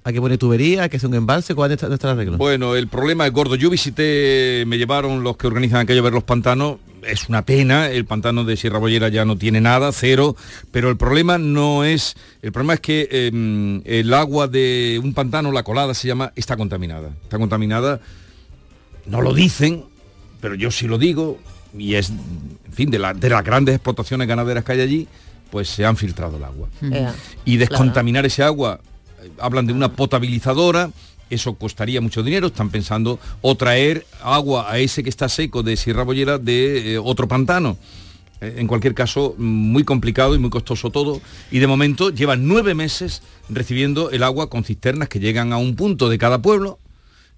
Hay que poner tubería, hay que hacer un embalse, ¿cuál es nuestro arreglo? Bueno, el problema es gordo. Yo visité, me llevaron los que organizan aquello a ver los pantanos. Es una pena, el pantano de Sierra Bollera ya no tiene nada, cero, pero el problema no es, el problema es que em, el agua de un pantano, la colada se llama, está contaminada. Está contaminada, no lo dicen, pero yo sí lo digo, y es, en fin, de, la- de las grandes explotaciones ganaderas que hay allí, pues se han filtrado el agua. Y descontaminar ese agua, eh, hablan de una potabilizadora, eso costaría mucho dinero, están pensando o traer agua a ese que está seco de Sierra Bollera de eh, otro pantano. Eh, En cualquier caso, muy complicado y muy costoso todo. Y de momento llevan nueve meses recibiendo el agua con cisternas que llegan a un punto de cada pueblo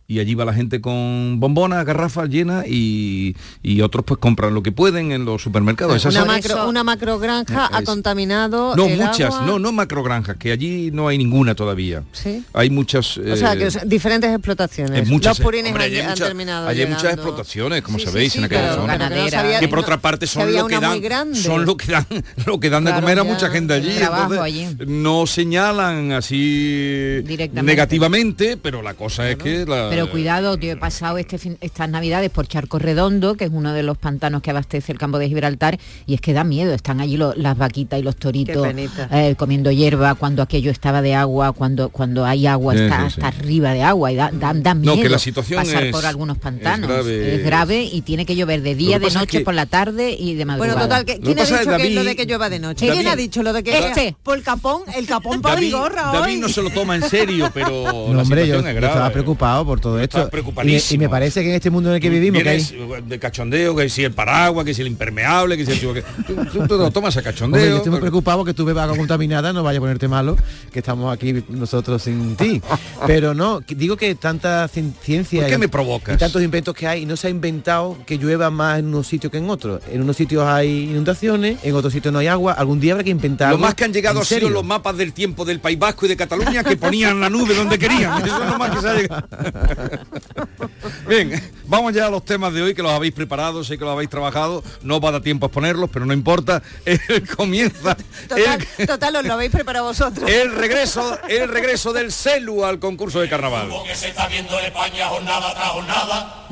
y allí va la gente con bombonas, garrafas llenas y, y otros pues compran lo que pueden en los supermercados. Esas Una macro, una macrogranja ha Es- contaminado no, el muchas, agua. no, no macrogranjas, que allí no hay ninguna todavía. Sí. Hay muchas... O sea, eh, diferentes explotaciones. en muchas, Los purines hombre, han, allí hay han mucha- terminado allí hay muchas explotaciones, como Sí, sabéis, sí, en aquella zona. sabía- que por no- otra parte son lo que dan, son lo que dan, lo que dan de comer a mucha gente allí. entonces, No señalan así negativamente, pero la cosa es que la- Pero cuidado, yo he pasado este fin- estas navidades por Charco Redondo, que es uno de los pantanos que abastece el campo de Gibraltar, y es que da miedo, están allí lo- las vaquitas y los toritos eh, comiendo hierba cuando aquello estaba de agua, cuando cuando hay agua Sí, está sí, hasta sí. arriba de agua y da, da, da No, miedo que la situación pasar es- por algunos pantanos. es grave. Es grave y tiene que llover de día, de es noche, que- por la tarde y de madrugada. Bueno, total, ¿quién ha dicho que es lo de que llueva de noche? David- ¿Quién ha dicho lo de que Este. por el capón, el capón para David, David no se lo toma en serio, pero No, la hombre, yo, situación yo es grave. estaba preocupado por todo esto. Y me, y me parece que en este mundo en el que vivimos, que hay, Vienes de cachondeo, que si el paraguas, que si el impermeable, que si el tú, tú lo tomas a Hombre, cachondeo. yo estoy muy preocupado que tú bebas agua contaminada, no vaya a ponerte malo, que estamos aquí nosotros sin ti. Pero no, digo que tanta cien- ciencia ¿Por qué me provocas? y tantos inventos que hay, y no se ha inventado que llueva más en unos sitios que en otros. En unos sitios hay inundaciones, en otros sitios no hay agua. Algún día habrá que inventar Lo más que han llegado ha sido los mapas del tiempo del País Vasco y de Cataluña que ponían la nube donde querían. Eso es lo más que se ha llegado. Bien, vamos ya a los temas de hoy que los habéis preparado, sé que los habéis trabajado, no va a dar tiempo a exponerlos, pero no importa. Él comienza Total, el, total, os lo habéis preparado vosotros. el regreso, el regreso del CELU al concurso de carnaval. que se está viendo en España jornada tras jornada.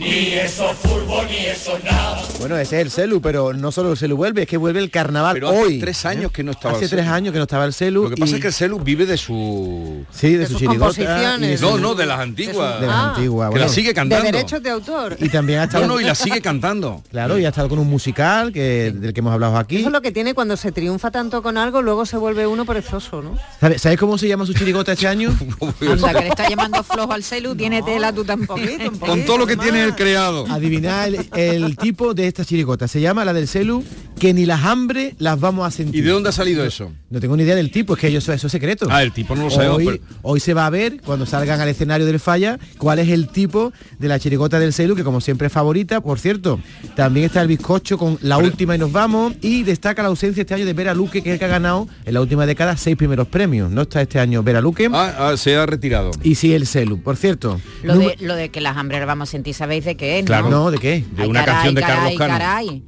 Ni eso fútbol, ni eso nada. Bueno, ese es el celu, pero no solo el celu vuelve, es que vuelve el carnaval Pero hace hoy. tres años que no estaba Hace el tres celu. años que no estaba el celu. Lo que pasa y- es que el celu vive de su... Sí, de, su chirigota. y de No, no, de las antiguas. De las antiguas. Que bueno. la sigue cantando. de autor. Y también ha estado... No, no, y la sigue cantando. Claro, y ha estado con un musical que, del que hemos hablado aquí. Eso es lo que tiene cuando se triunfa tanto con algo, luego se vuelve uno perezoso, ¿no? ¿Sabes ¿Sabes cómo se llama su chirigota este año? Anda, que le está llamando flojo al celu, tiene tela tú tampoco. Con todo lo que tiene el creado. Adivinar el, el tipo de esta chirigota. Se llama la del celu, que ni las hambre las vamos a sentir. ¿Y de dónde ha salido eso? No tengo ni idea del tipo, es que eso, eso es secreto. Ah, el tipo no lo sabemos, Hoy, pero- hoy se va a ver, cuando salgan al escenario del falla, cuál es el tipo de la chirigota del celu, que como siempre es favorita. Por cierto, también está el bizcocho con la última y nos vamos. Y destaca la ausencia este año de Vera Luque, que es el que ha ganado en la última década seis primeros premios. No está este año Vera Luque. Ah, ah, se ha retirado. Y sí el celu. Por cierto. Lo número- de, lo de que las hambres las vamos a sentir, ¿sabéis de qué es? Claro. ¿no? No, ¿de qué? De Ay, una caray, canción de caray, Carlos Cano. caray.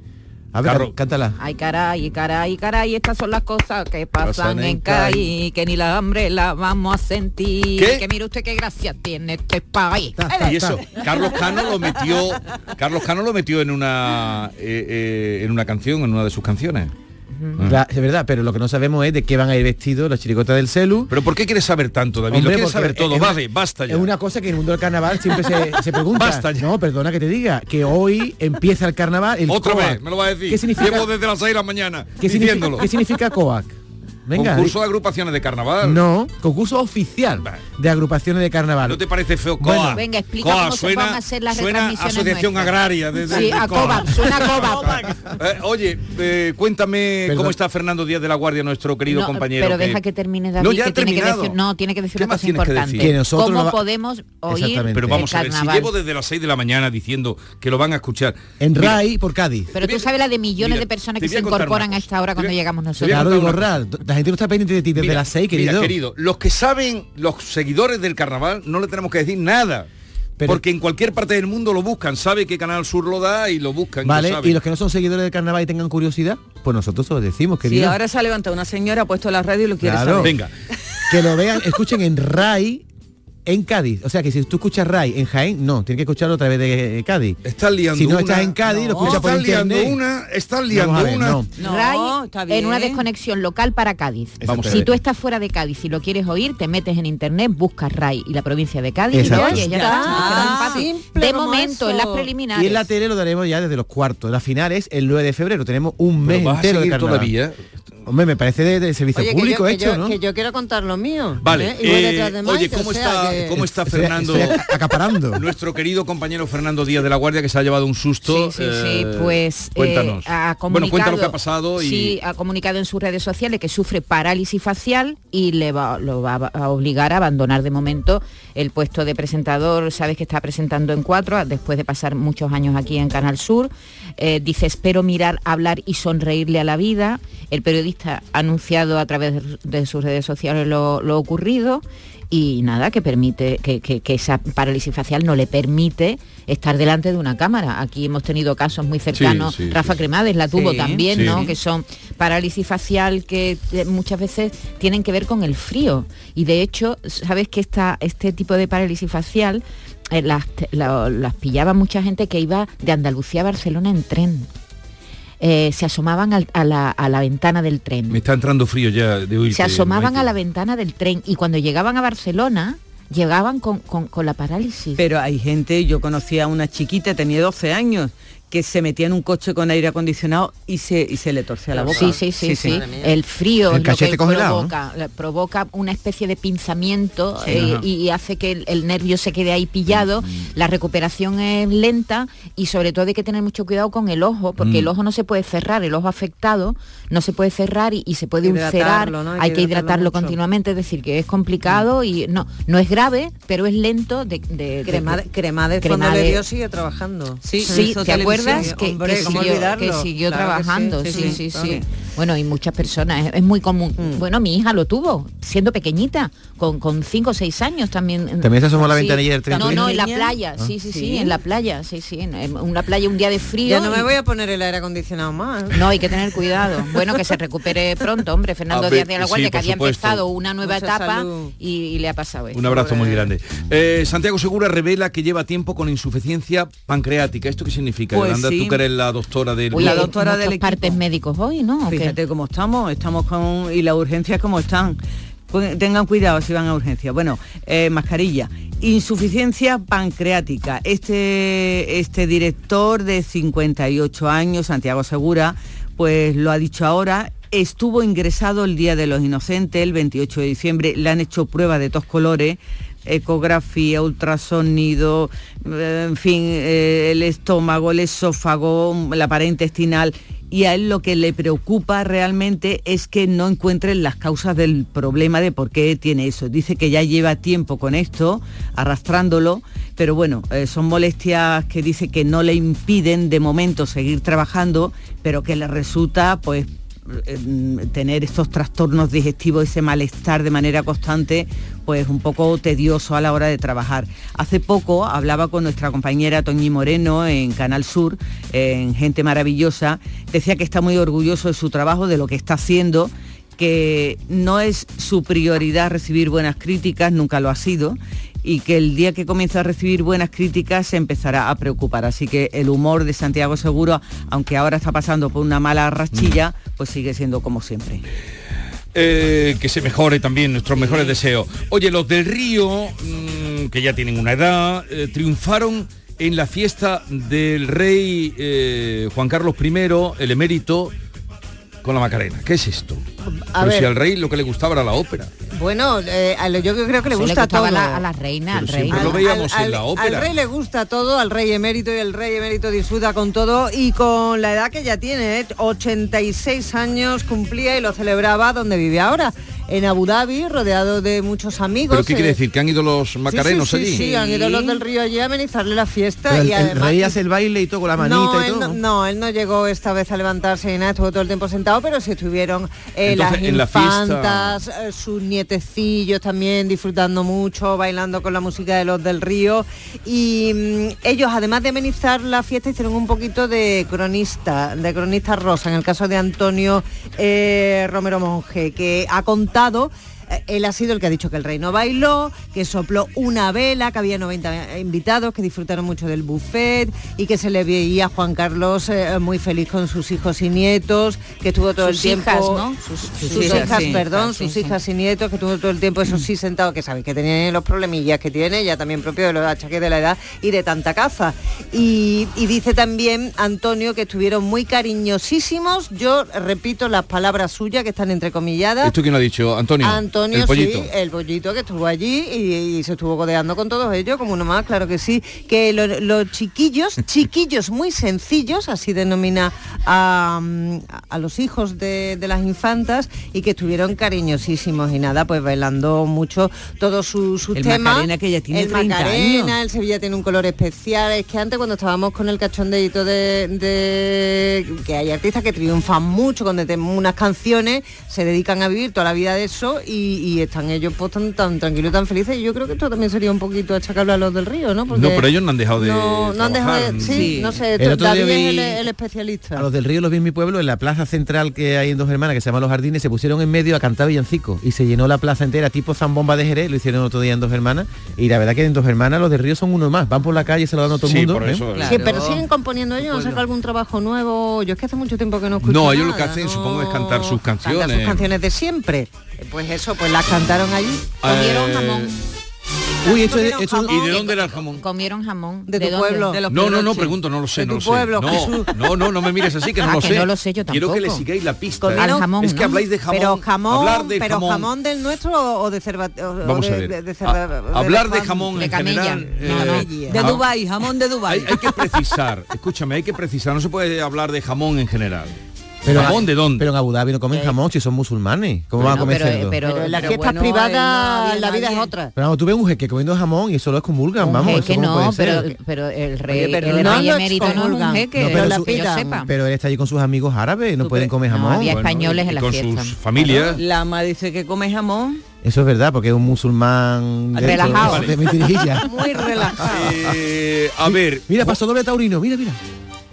A ver, Carro- cántala. Ay, caray, caray, caray, estas son las cosas que pasan Pasan en Cádiz, que ni la hambre la vamos a sentir. ¿Qué? Que mire usted qué gracia tiene este país. Y eso, Carlos Cano lo metió, Carlos Cano lo metió en una eh, eh, en una canción, en una de sus canciones. Es verdad, pero lo que no sabemos es de qué van a ir vestidos la chirigota del celu. Pero ¿por qué quieres saber tanto, David? Hombre, lo quieres saber todo. es- Vale, basta ya. Es una cosa que en el mundo del carnaval siempre se, se pregunta. Basta ya. No, perdona que te diga, que hoy empieza el carnaval. El Otra COAC. vez, me lo va a decir. ¿Qué significa, Llevo desde las 6 de la mañana ¿qué significa, diciéndolo. ¿qué significa COAC? Venga, Concurso de agrupaciones de carnaval. No, concurso oficial de agrupaciones de carnaval. ¿No te parece feo? Bueno, COA. Venga, explica COA, cómo se suena, van a hacer las suena retransmisiones Asociación nuestras. Agraria. De, de- Sí, de a suena a COBAP. Eh, oye, eh, cuéntame Perdón. cómo está Fernando Díaz de la Guardia, nuestro querido No, compañero. Pero deja que termine David, No, ya que tiene que terminado. decir, no, tiene que decir ¿Qué una más cosa que importante. decir? Que nosotros ¿Cómo va- podemos oír Exactamente. Pero vamos el a ver, si llevo desde las 6 de la mañana diciendo que lo van a escuchar. En Mira, RAI por Cádiz. Pero tú sabes la de millones de personas que se incorporan a esta hora cuando llegamos nosotros. Claro, digo, la gente no está pendiente de ti desde las 6, querido. Querido, los que saben, los seguidores del carnaval, no le tenemos que decir nada. Pero- porque en cualquier parte del mundo lo buscan, sabe que Canal Sur lo da y lo buscan. Vale, lo y los que no son seguidores del carnaval y tengan curiosidad, pues nosotros lo decimos, Sí, querido. ahora se ha levantado una señora, ha puesto la radio y lo quiere Claro. saber. Venga, Que lo vean, escuchen en RAI en Cádiz. O sea que si tú escuchas RAI en Jaén, no, tienes que escucharlo a través de Cádiz. estás liando Si no una. estás en Cádiz, lo escuchas por estás liando internet. una, estás liando ver, una. no. No, RAI está en una desconexión local para Cádiz. Vamos si tú estás fuera de Cádiz y lo quieres oír, te metes en internet, buscas RAI y la provincia de Cádiz y lo oyes, ya está. De momento, en las preliminares. Y en la tele lo daremos ya desde los cuartos. La final es el 9 de febrero. Tenemos un mes entero de carnaval. todavía. Hombre, me parece de, de servicio Oye, que público yo, que hecho, yo- ¿no? que yo quiero contar lo mío. Vale, ¿eh? Y voy eh, detrás de oye, Mike, ¿cómo o sea está, que- ¿cómo está Fernando? estoy acaparando. Nuestro querido compañero Fernando Díaz de la Guardia que se ha llevado un susto. Sí, sí, sí, eh, pues eh, cuéntanos. ha bueno, cuenta lo que ha pasado y sí, ha comunicado en sus redes sociales que sufre parálisis facial y le va, lo va a obligar a abandonar de momento el puesto de presentador. Sabes que está presentando en cuatro después de pasar muchos años aquí en Canal Sur. Eh, dice espero mirar, hablar y sonreírle a la vida. El periodista ha anunciado a través de- sus redes sociales lo, lo ocurrido y nada, que permite, que, que- que esa parálisis facial no le permite estar delante de una cámara. Aquí hemos tenido casos muy cercanos, sí, Rafa sí. Cremades la tuvo Sí, también, sí. ¿no? Que son parálisis facial que eh, muchas veces tienen que ver con el frío. Y de hecho, sabes que esta, este tipo de parálisis facial eh, las, la- las pillaba mucha gente que iba de Andalucía a Barcelona en tren. Eh, se asomaban al- a, la, a la ventana del tren me está entrando frío ya de oírte. se asomaban a la ventana del tren y cuando llegaban a Barcelona llegaban con, con- con la parálisis. Pero hay gente, yo conocía a una chiquita, tenía 12 años, que se metía en un coche con aire acondicionado y se, y se le torcía la boca. Sí, sí, sí, sí. El frío El es lo cachete que congelado, provoca, provoca una especie de pinzamiento Sí. eh, y, hace que el, el nervio se quede ahí pillado. La recuperación es lenta y sobre todo hay que tener mucho cuidado con el ojo, porque Mm. el ojo no se puede cerrar, el ojo afectado no se puede cerrar y, y se puede ulcerar. Hay, que hidratarlo, mucho. continuamente, es decir, que es complicado y no, no es grave, pero es lento de, de- de- Cremades, Cremades cuando Cremades- le dio sigue trabajando. Sí, sí, ¿te acuerdas? Que, Hombre, que ¿cómo siguió, olvidarlo? que siguió Claro que trabajando, sí, sí, sí, sí. Bueno, y muchas personas, es, es muy común. Bueno, mi hija lo tuvo, siendo pequeñita, con, con cinco o seis años también. También se asomó a la Sí. ventanilla del tren No, no, en la playa, Ah. sí, sí, sí, Sí. en la playa, sí, sí, en- en una playa un día de frío. Ya no me voy a poner el aire acondicionado más. No, hay que tener cuidado. Bueno, que se recupere pronto, hombre. Fernando ver, Díaz de la sí, Guardia, que por había supuesto. empezado una nueva Mucha etapa y, y le ha pasado esto. Un abrazo muy grande. Eh, Santiago Segura revela que lleva tiempo con insuficiencia pancreática. ¿Esto qué significa? Pues Yolanda, sí. tú que eres la doctora del... Uy, la doctora del partes médicos hoy, ¿no? Fíjate cómo estamos, estamos con... y las urgencias como están. Pues Tengan cuidado si van a urgencias. Bueno, eh, mascarilla. Insuficiencia pancreática. Este, este director de 58 años, Santiago Segura, pues lo ha dicho ahora, estuvo ingresado el Día de los Inocentes, el 28 de diciembre, le han hecho pruebas de todos colores, ecografía, ultrasonido, eh, en fin, eh, el estómago, el esófago, la pared intestinal. Y a él lo que le preocupa realmente es que no encuentren las causas del problema de por qué tiene eso. Dice que ya lleva tiempo con esto, arrastrándolo, pero bueno, eh, son molestias que dice que no le impiden de momento seguir trabajando, pero que le resulta pues tener estos trastornos digestivos, ese malestar de manera constante, pues un poco tedioso a la hora de trabajar. Hace poco hablaba con nuestra compañera Toñi Moreno en Canal Sur, en Gente Maravillosa, decía que está muy orgulloso de su trabajo, de lo que está haciendo, que no es su prioridad recibir buenas críticas, nunca lo ha sido, y que el día que comience a recibir buenas críticas se empezará a preocupar. Así que el humor de Santiago Seguro, aunque ahora está pasando por una mala rachilla, pues sigue siendo como siempre. Eh, que se mejore también, nuestros mejores deseos. Oye, los del Río, mm, que ya tienen una edad, eh, triunfaron en la fiesta del rey eh, Juan Carlos I, el emérito, con la Macarena. ¿Qué es esto? A Pero ver. si al rey lo que le gustaba era la ópera. Bueno, eh, a lo- yo creo que le gusta todo. a la- a la reina, al Pero rey. siempre lo veíamos en la ópera. Al rey le gusta todo, al rey emérito y el rey emérito disfruta con todo y con la edad que ya tiene, ¿eh? 86 años cumplía y lo celebraba donde vive ahora, en Abu Dhabi, rodeado de muchos amigos. ¿Pero qué quiere eh, decir? ¿Que han ido los macarenos sí, sí, allí? Sí, sí, han ido los del río allí a amenizarle la fiesta Pero el, y el además... rey hace el baile y todo con la manita no, y él todo. no, no, él no llegó esta vez a levantarse ni nada, estuvo todo el tiempo sentado, pero sí estuvieron eh, las en la fiesta- infantas, eh, sus nietecillos también disfrutando mucho, bailando con la música de los del río. Y mm, ellos, además de amenizar la fiesta, hicieron un poquito de cronista, de cronista rosa, en el caso de Antonio eh, Romero Monge, que ha contado eh, él ha sido el que ha dicho que el rey no bailó, que sopló una vela, que había 90 invitados, que disfrutaron mucho del buffet y que se le veía a Juan Carlos eh, muy feliz con sus hijos y nietos, que estuvo todo Sus el tiempo... hijas, ¿no? Sus, Sus sus hijas, hijas, sí, perdón, sí, sus sí. hijas y nietos, que estuvo todo el tiempo, eso sí, sentado, que sabéis que tiene los problemillas que tiene, ya también propio de los achaques de la edad y de tanta caza. Y, y dice también Antonio que estuvieron muy cariñosísimos, yo repito las palabras suyas que están entrecomilladas. ¿Esto quién lo ha dicho? Antonio. Antonio, el pollito. sí, el pollito que estuvo allí y, y se estuvo codeando con todos ellos, como uno más, claro que sí. Que lo- los chiquillos, chiquillos muy sencillos, así denomina a, a los hijos de, de las infantas, y que estuvieron cariñosísimos y nada, pues bailando mucho todos sus, sus El temas. Macarena, que ya tiene el 30 Macarena, años. el Sevilla tiene un color especial. Es que antes cuando estábamos con el cachondeito de, de- que hay artistas que triunfan mucho con unas canciones, se dedican a vivir toda la vida de eso y, y están ellos pues tan, tan tranquilos y tan felices. Y yo creo que esto también sería un poquito achacable a los del río, ¿no? No, pero ellos no han dejado de no, no han dejado de, trabajar. sí, no sé, El otro día es el, el especialista. A los del río los vi en mi pueblo, en la plaza central que hay en Dos Hermanas, que se llama Los Jardines, se pusieron en medio a cantar villancicos y se llenó la plaza entera, tipo zambomba de Jerez, lo hicieron otro día en Dos Hermanas, y la verdad que en Dos Hermanas los del río son uno más, van por la calle saludando a todo el Sí, mundo. por ¿eh? Sí, pero siguen componiendo ellos, han sacado algún trabajo nuevo. Yo es que hace mucho tiempo que no escucho No, ellos lo que hacen, ¿no? supongo, es cantar sus Cantar canciones. sus canciones de siempre. Eh, Pues eso, pues las cantaron allí. Comieron Eh, jamón. Uy, esto, Comieron. ¿Y de dónde era el jamón? Comieron jamón. De tu pueblo. No, no, no, pregunto, no lo sé, De no tu lo sé. pueblo, no, Jesús. no, no, no me mires así, que no Ah, lo que sé. no lo sé yo Quiero que le tampoco. sigáis la pista. Comieron ¿eh? jamón, es que ¿no? habláis de jamón. Pero jamón, hablar de pero jamón. jamón. del nuestro o de cerva Vamos de, a ver. de- de A- cerva- hablar de jamón de en general. Eh, De Dubai, jamón de Dubai. Hay, hay que precisar, escúchame, hay que precisar, no se puede hablar de jamón en general. Pero, ¿Jamón de dónde? Pero en Abu Dhabi no comen jamón si son musulmanes. ¿Cómo van a comer pero, cerdo? pero, Pero, en las pero fiestas bueno, privadas no la vida es otra. vamos, tú ves un jeque comiendo jamón y eso lo excomulgan, vamos. ¿eso cómo no, puede pero, pero el rey, Oye, pero el no rey emérito no es un jeque, No, pero lo su- que yo pidan. sepa. Pero él está allí con sus amigos árabes, no pueden comer no, jamón. había Bueno, españoles y en la con fiesta. sus familias. La ama dice que come jamón. Eso es verdad, porque es un musulmán de Relajado. de. Muy relajado. Eh, a ver, Mira, pasó doble taurino, mira, mira.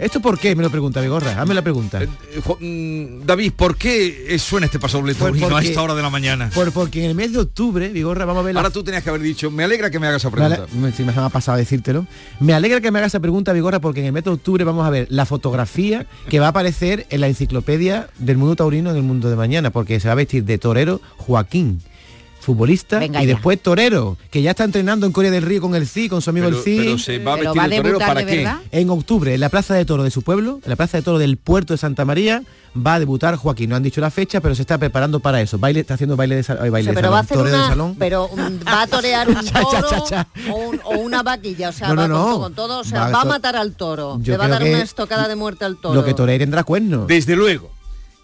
¿Esto por qué? Me lo pregunta Vigorra, hazme la pregunta. eh, Ju- mm, David, ¿por qué suena este paso doble Pues taurino a porque- esta hora de la mañana? Por, porque en el mes de octubre, Vigorra, vamos a ver la Ahora tú tenías que haber dicho, me alegra que me hagas esa pregunta. me- sí, me ha pasado a decírtelo. Me alegra que me haga esa pregunta, Vigorra, porque en el mes de octubre vamos a ver la fotografía que va a aparecer en la enciclopedia del mundo taurino en el mundo de mañana, porque se va a vestir de torero Joaquín futbolista Venga y ya. después torero, que ya está entrenando en Corea del Río con el CI, con su amigo Pero, el CI. pero se va a vestir va de torero debutar para de qué? En octubre, en la Plaza de Toro de su pueblo, en la Plaza de Toro del puerto de Santa María, va a debutar Joaquín. No han dicho la fecha, pero se está preparando para eso. Baile, está haciendo baile de, sal- ay, baile Sí, de pero salón, va a hacer de una, salón. pero um, va a torear un toro cha, cha. O, un- o una vaquilla, o sea, No, va no, con, no. todo, con todo, o sea, Va va, a matar al toro, Yo le va a dar una estocada de muerte al toro. Lo que toree tendrá cuerno. Desde luego,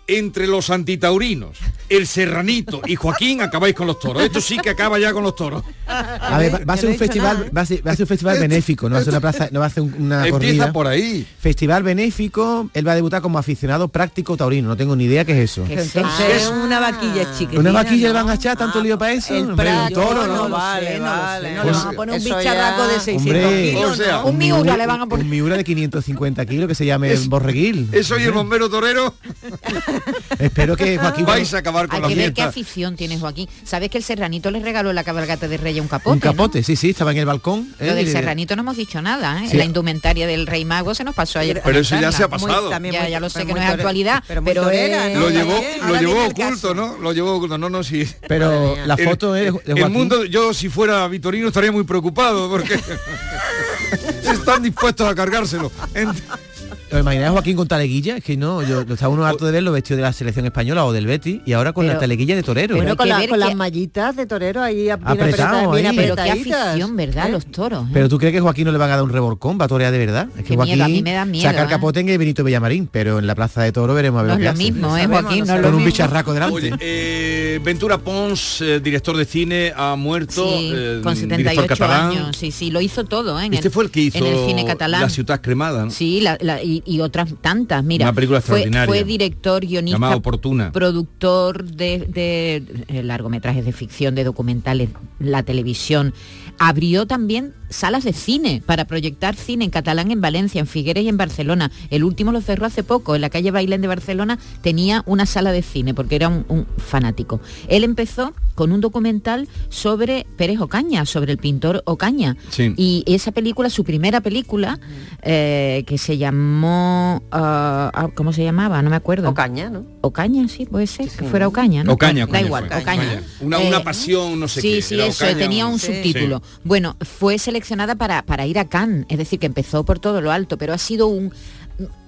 entre los antitaurinos, el serranito y Joaquín acabáis con los toros. Esto sí que acaba ya con los toros. A ver, va, va a ser no un festival, va a ser, va a ser un festival benéfico, no va a ser una plaza, no va a ser un- una Empieza corrida. por ahí. Festival benéfico, él va a debutar como aficionado práctico taurino, no tengo ni idea qué es eso. ¿Qué es una vaquilla chiquitita. ¿Una vaquilla le ¿no? van a echar tanto lío para eso? el Hombre, un toro, no, ¿no? vale, sé, no vale. No, Pues- le van a poner un bicharraco ya- de 600 Hombre, kilos, o sea, ¿no? Un miura le van a poner. Un miura de 550 kilos que se llame Es- borreguil. Eso y el bombero torero Espero que Joaquín vais a acabar con Hay la que ver qué afición tiene Joaquín. ¿Sabes que el serranito le regaló la cabalgata de Reyes un capote? un capote, sí, sí, estaba en el balcón. Lo ¿eh? del Y- serranito no hemos dicho nada, ¿eh? Sí. La indumentaria del Rey Mago se nos pasó ayer. Pero eso ya se ha pasado. Muy- también Ya, muy- ya lo sé que no es actualidad, pero muy pero torera, es- ¿no? Lo llevó, lo llevó oculto. ¿no? Lo llevó oculto. No, no, sí. Pero la foto es El mundo, yo si fuera Vitorino estaría muy preocupado porque están dispuestos a cargárselo. ¿Os imagináis a Joaquín con taleguilla? Es que no, yo lo estaba uno harto de verlo vestido de la selección española o del Betty y ahora con la taleguilla de torero. Bueno, hay con, que la- ver con que- las mallitas de torero ahí Apretado bien ahí. Pero qué afición, ¿verdad? ¿Eh? Los toros. ¿eh? Pero tú crees que Joaquín no le van a dar un reborcón, va a torear de verdad. Es que Qué Joaquín miedo, a mí me da miedo, saca el ¿eh? el Benito Villamarín, pero en la plaza de toro veremos a ver no es qué lo hace. mismo, ¿eh, Joaquín? no No Con lo un mismo. bicharraco delante. Oye, eh, Ventura Pons, eh, director de cine, ha muerto. Sí, eh, con director 78 catalán. años. Sí, sí, lo hizo todo, ¿eh? En Este el- fue el que hizo en el cine catalán. La ciudad cremada. Sí, la- la- y, y otras tantas. Mira, Una película fue, extraordinaria. fue director, guionista, Oportuna. productor de, de, eh, largometrajes de ficción, de documentales, la televisión. Abrió también salas de cine para proyectar cine en catalán en Valencia, en Figueres y en Barcelona. El último lo cerró hace poco. En la calle Bailén de Barcelona tenía una sala de cine porque era un, un fanático. Él empezó con un documental sobre Pérez Ocaña, sobre el pintor Ocaña. Sí. Y esa película, su primera película, eh, que se llamó, ah, ah, ¿cómo se llamaba? No me acuerdo. Ocaña, ¿no? Ocaña, sí, puede ser, que fuera Ocaña, ¿no? Ocaña, da Ocaña igual, fue. Ocaña. Ocaña. Una- una pasión, no sé sí, qué, Sí, era eso, Ocaña, tenía un sí. subtítulo. Bueno, fue seleccionada para, para ir a Cannes, es decir, que empezó por todo lo alto, pero ha sido un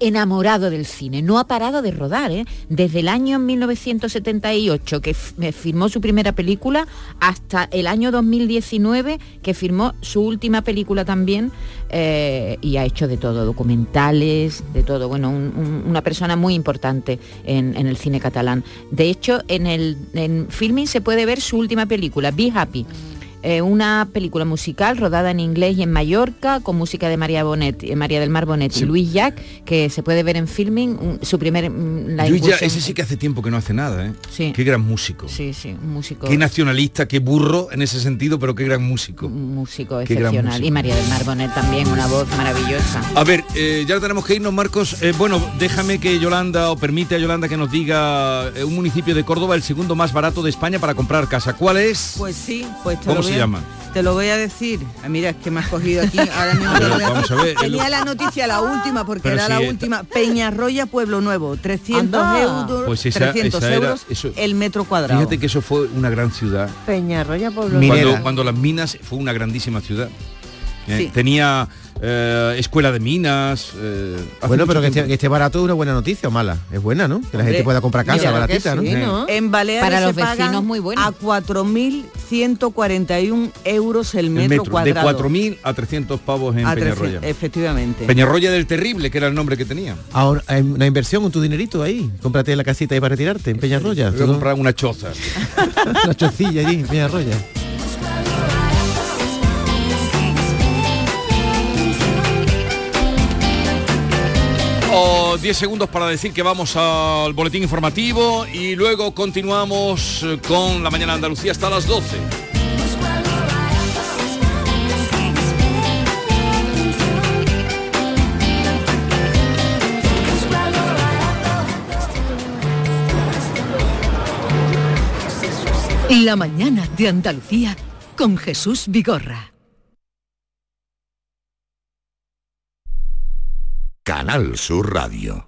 enamorado del cine, no ha parado de rodar, ¿eh? desde el año 1978 que firmó su primera película hasta el año 2019 que firmó su última película también eh, y ha hecho de todo, documentales, de todo, bueno, un- un- una persona muy importante en, en el cine catalán. De hecho, en el en Filming se puede ver su última película, Be Happy. Eh, una película musical rodada en inglés y en Mallorca con música de María Bonet, eh, María del Mar Bonet y Luis Jack, que se puede ver en filming, un- su primer mm, la Luis incursión- ese sí que hace tiempo que no hace nada, ¿eh? Sí. Qué gran músico. Sí, sí, un músico. Qué nacionalista, qué burro en ese sentido, pero qué gran músico. un músico Qué excepcional. músico. Y María del Mar Bonet también, una voz maravillosa. A ver, eh, ya tenemos que irnos, Marcos. Eh, bueno, déjame que Yolanda, o permite a Yolanda que nos diga eh, un municipio de Córdoba, el segundo más barato de España para comprar casa. ¿Cuál es? Pues sí, pues te ¿Cómo lo se voy Te lo voy a decir. Ah, Mira, es que me has cogido aquí. Ahora mismo te lo voy a Vamos decir. a ver, el- Tenía la noticia, la última, porque Pero era si la esta- última. Peñarroya, Pueblo Nuevo, 300 Anda. euros, Pues esa- 300 esa era- euros eso- el metro cuadrado. Fíjate que eso fue una gran ciudad. Peñarroya, Pueblo Minera. Cuando, cuando las minas fue una grandísima ciudad. Eh, Sí. Tenía eh, escuela de minas. eh, Bueno, pero que esté, que esté barato es una buena noticia o mala. Es buena, ¿no? Que la gente pueda comprar casa baratita, ¿no? En Baleares Para se los pagan vecinos muy bueno. a 4.141 euros el El metro, metro, de cuadrado. 4.000 a 300 pavos en A Peñarroya. 300, Efectivamente. Peñarroya del Terrible, que era el nombre que tenía. Ahora, hay una inversión con tu dinerito ahí. Cómprate la casita ahí para retirarte, en Peñarroya. Voy a comprar una choza. una chocilla allí, en Peñarroya. O 10 segundos para decir que vamos al boletín informativo y luego continuamos con la mañana de Andalucía hasta las 12. La mañana de Andalucía con Jesús Vigorra. Canal Sur Radio.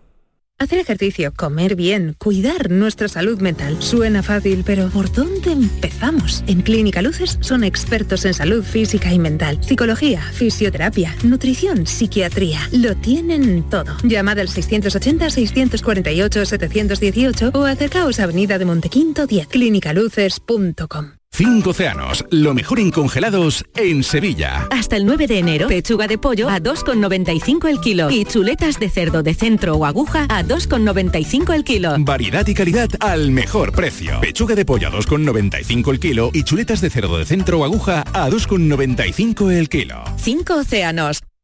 Hacer ejercicio, comer bien, cuidar nuestra salud mental. Suena fácil, pero ¿por dónde empezamos? En Clínica Luces son expertos en salud física y mental, psicología, fisioterapia, nutrición, psiquiatría. Lo tienen todo. Llamad al 680-648-718 o acercaos a Avenida de Montequinto 10, clínicaluces.com. Cinco océanos, lo mejor en congelados en Sevilla. Hasta el 9 de enero, pechuga de pollo a 2,95 el kilo y chuletas de cerdo de centro o aguja a 2,95 el kilo. Variedad y calidad al mejor precio. Pechuga de pollo a 2,95 el kilo y chuletas de cerdo de centro o aguja a 2,95 el kilo. Cinco océanos.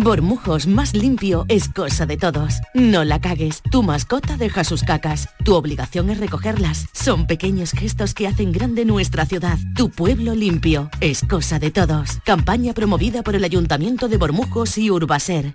Bormujos más limpio es cosa de todos. No la cagues. Tu mascota deja sus cacas. Tu obligación es recogerlas. Son pequeños gestos que hacen grande nuestra ciudad. Tu pueblo limpio es cosa de todos. Campaña promovida por el Ayuntamiento de Bormujos y Urbaser.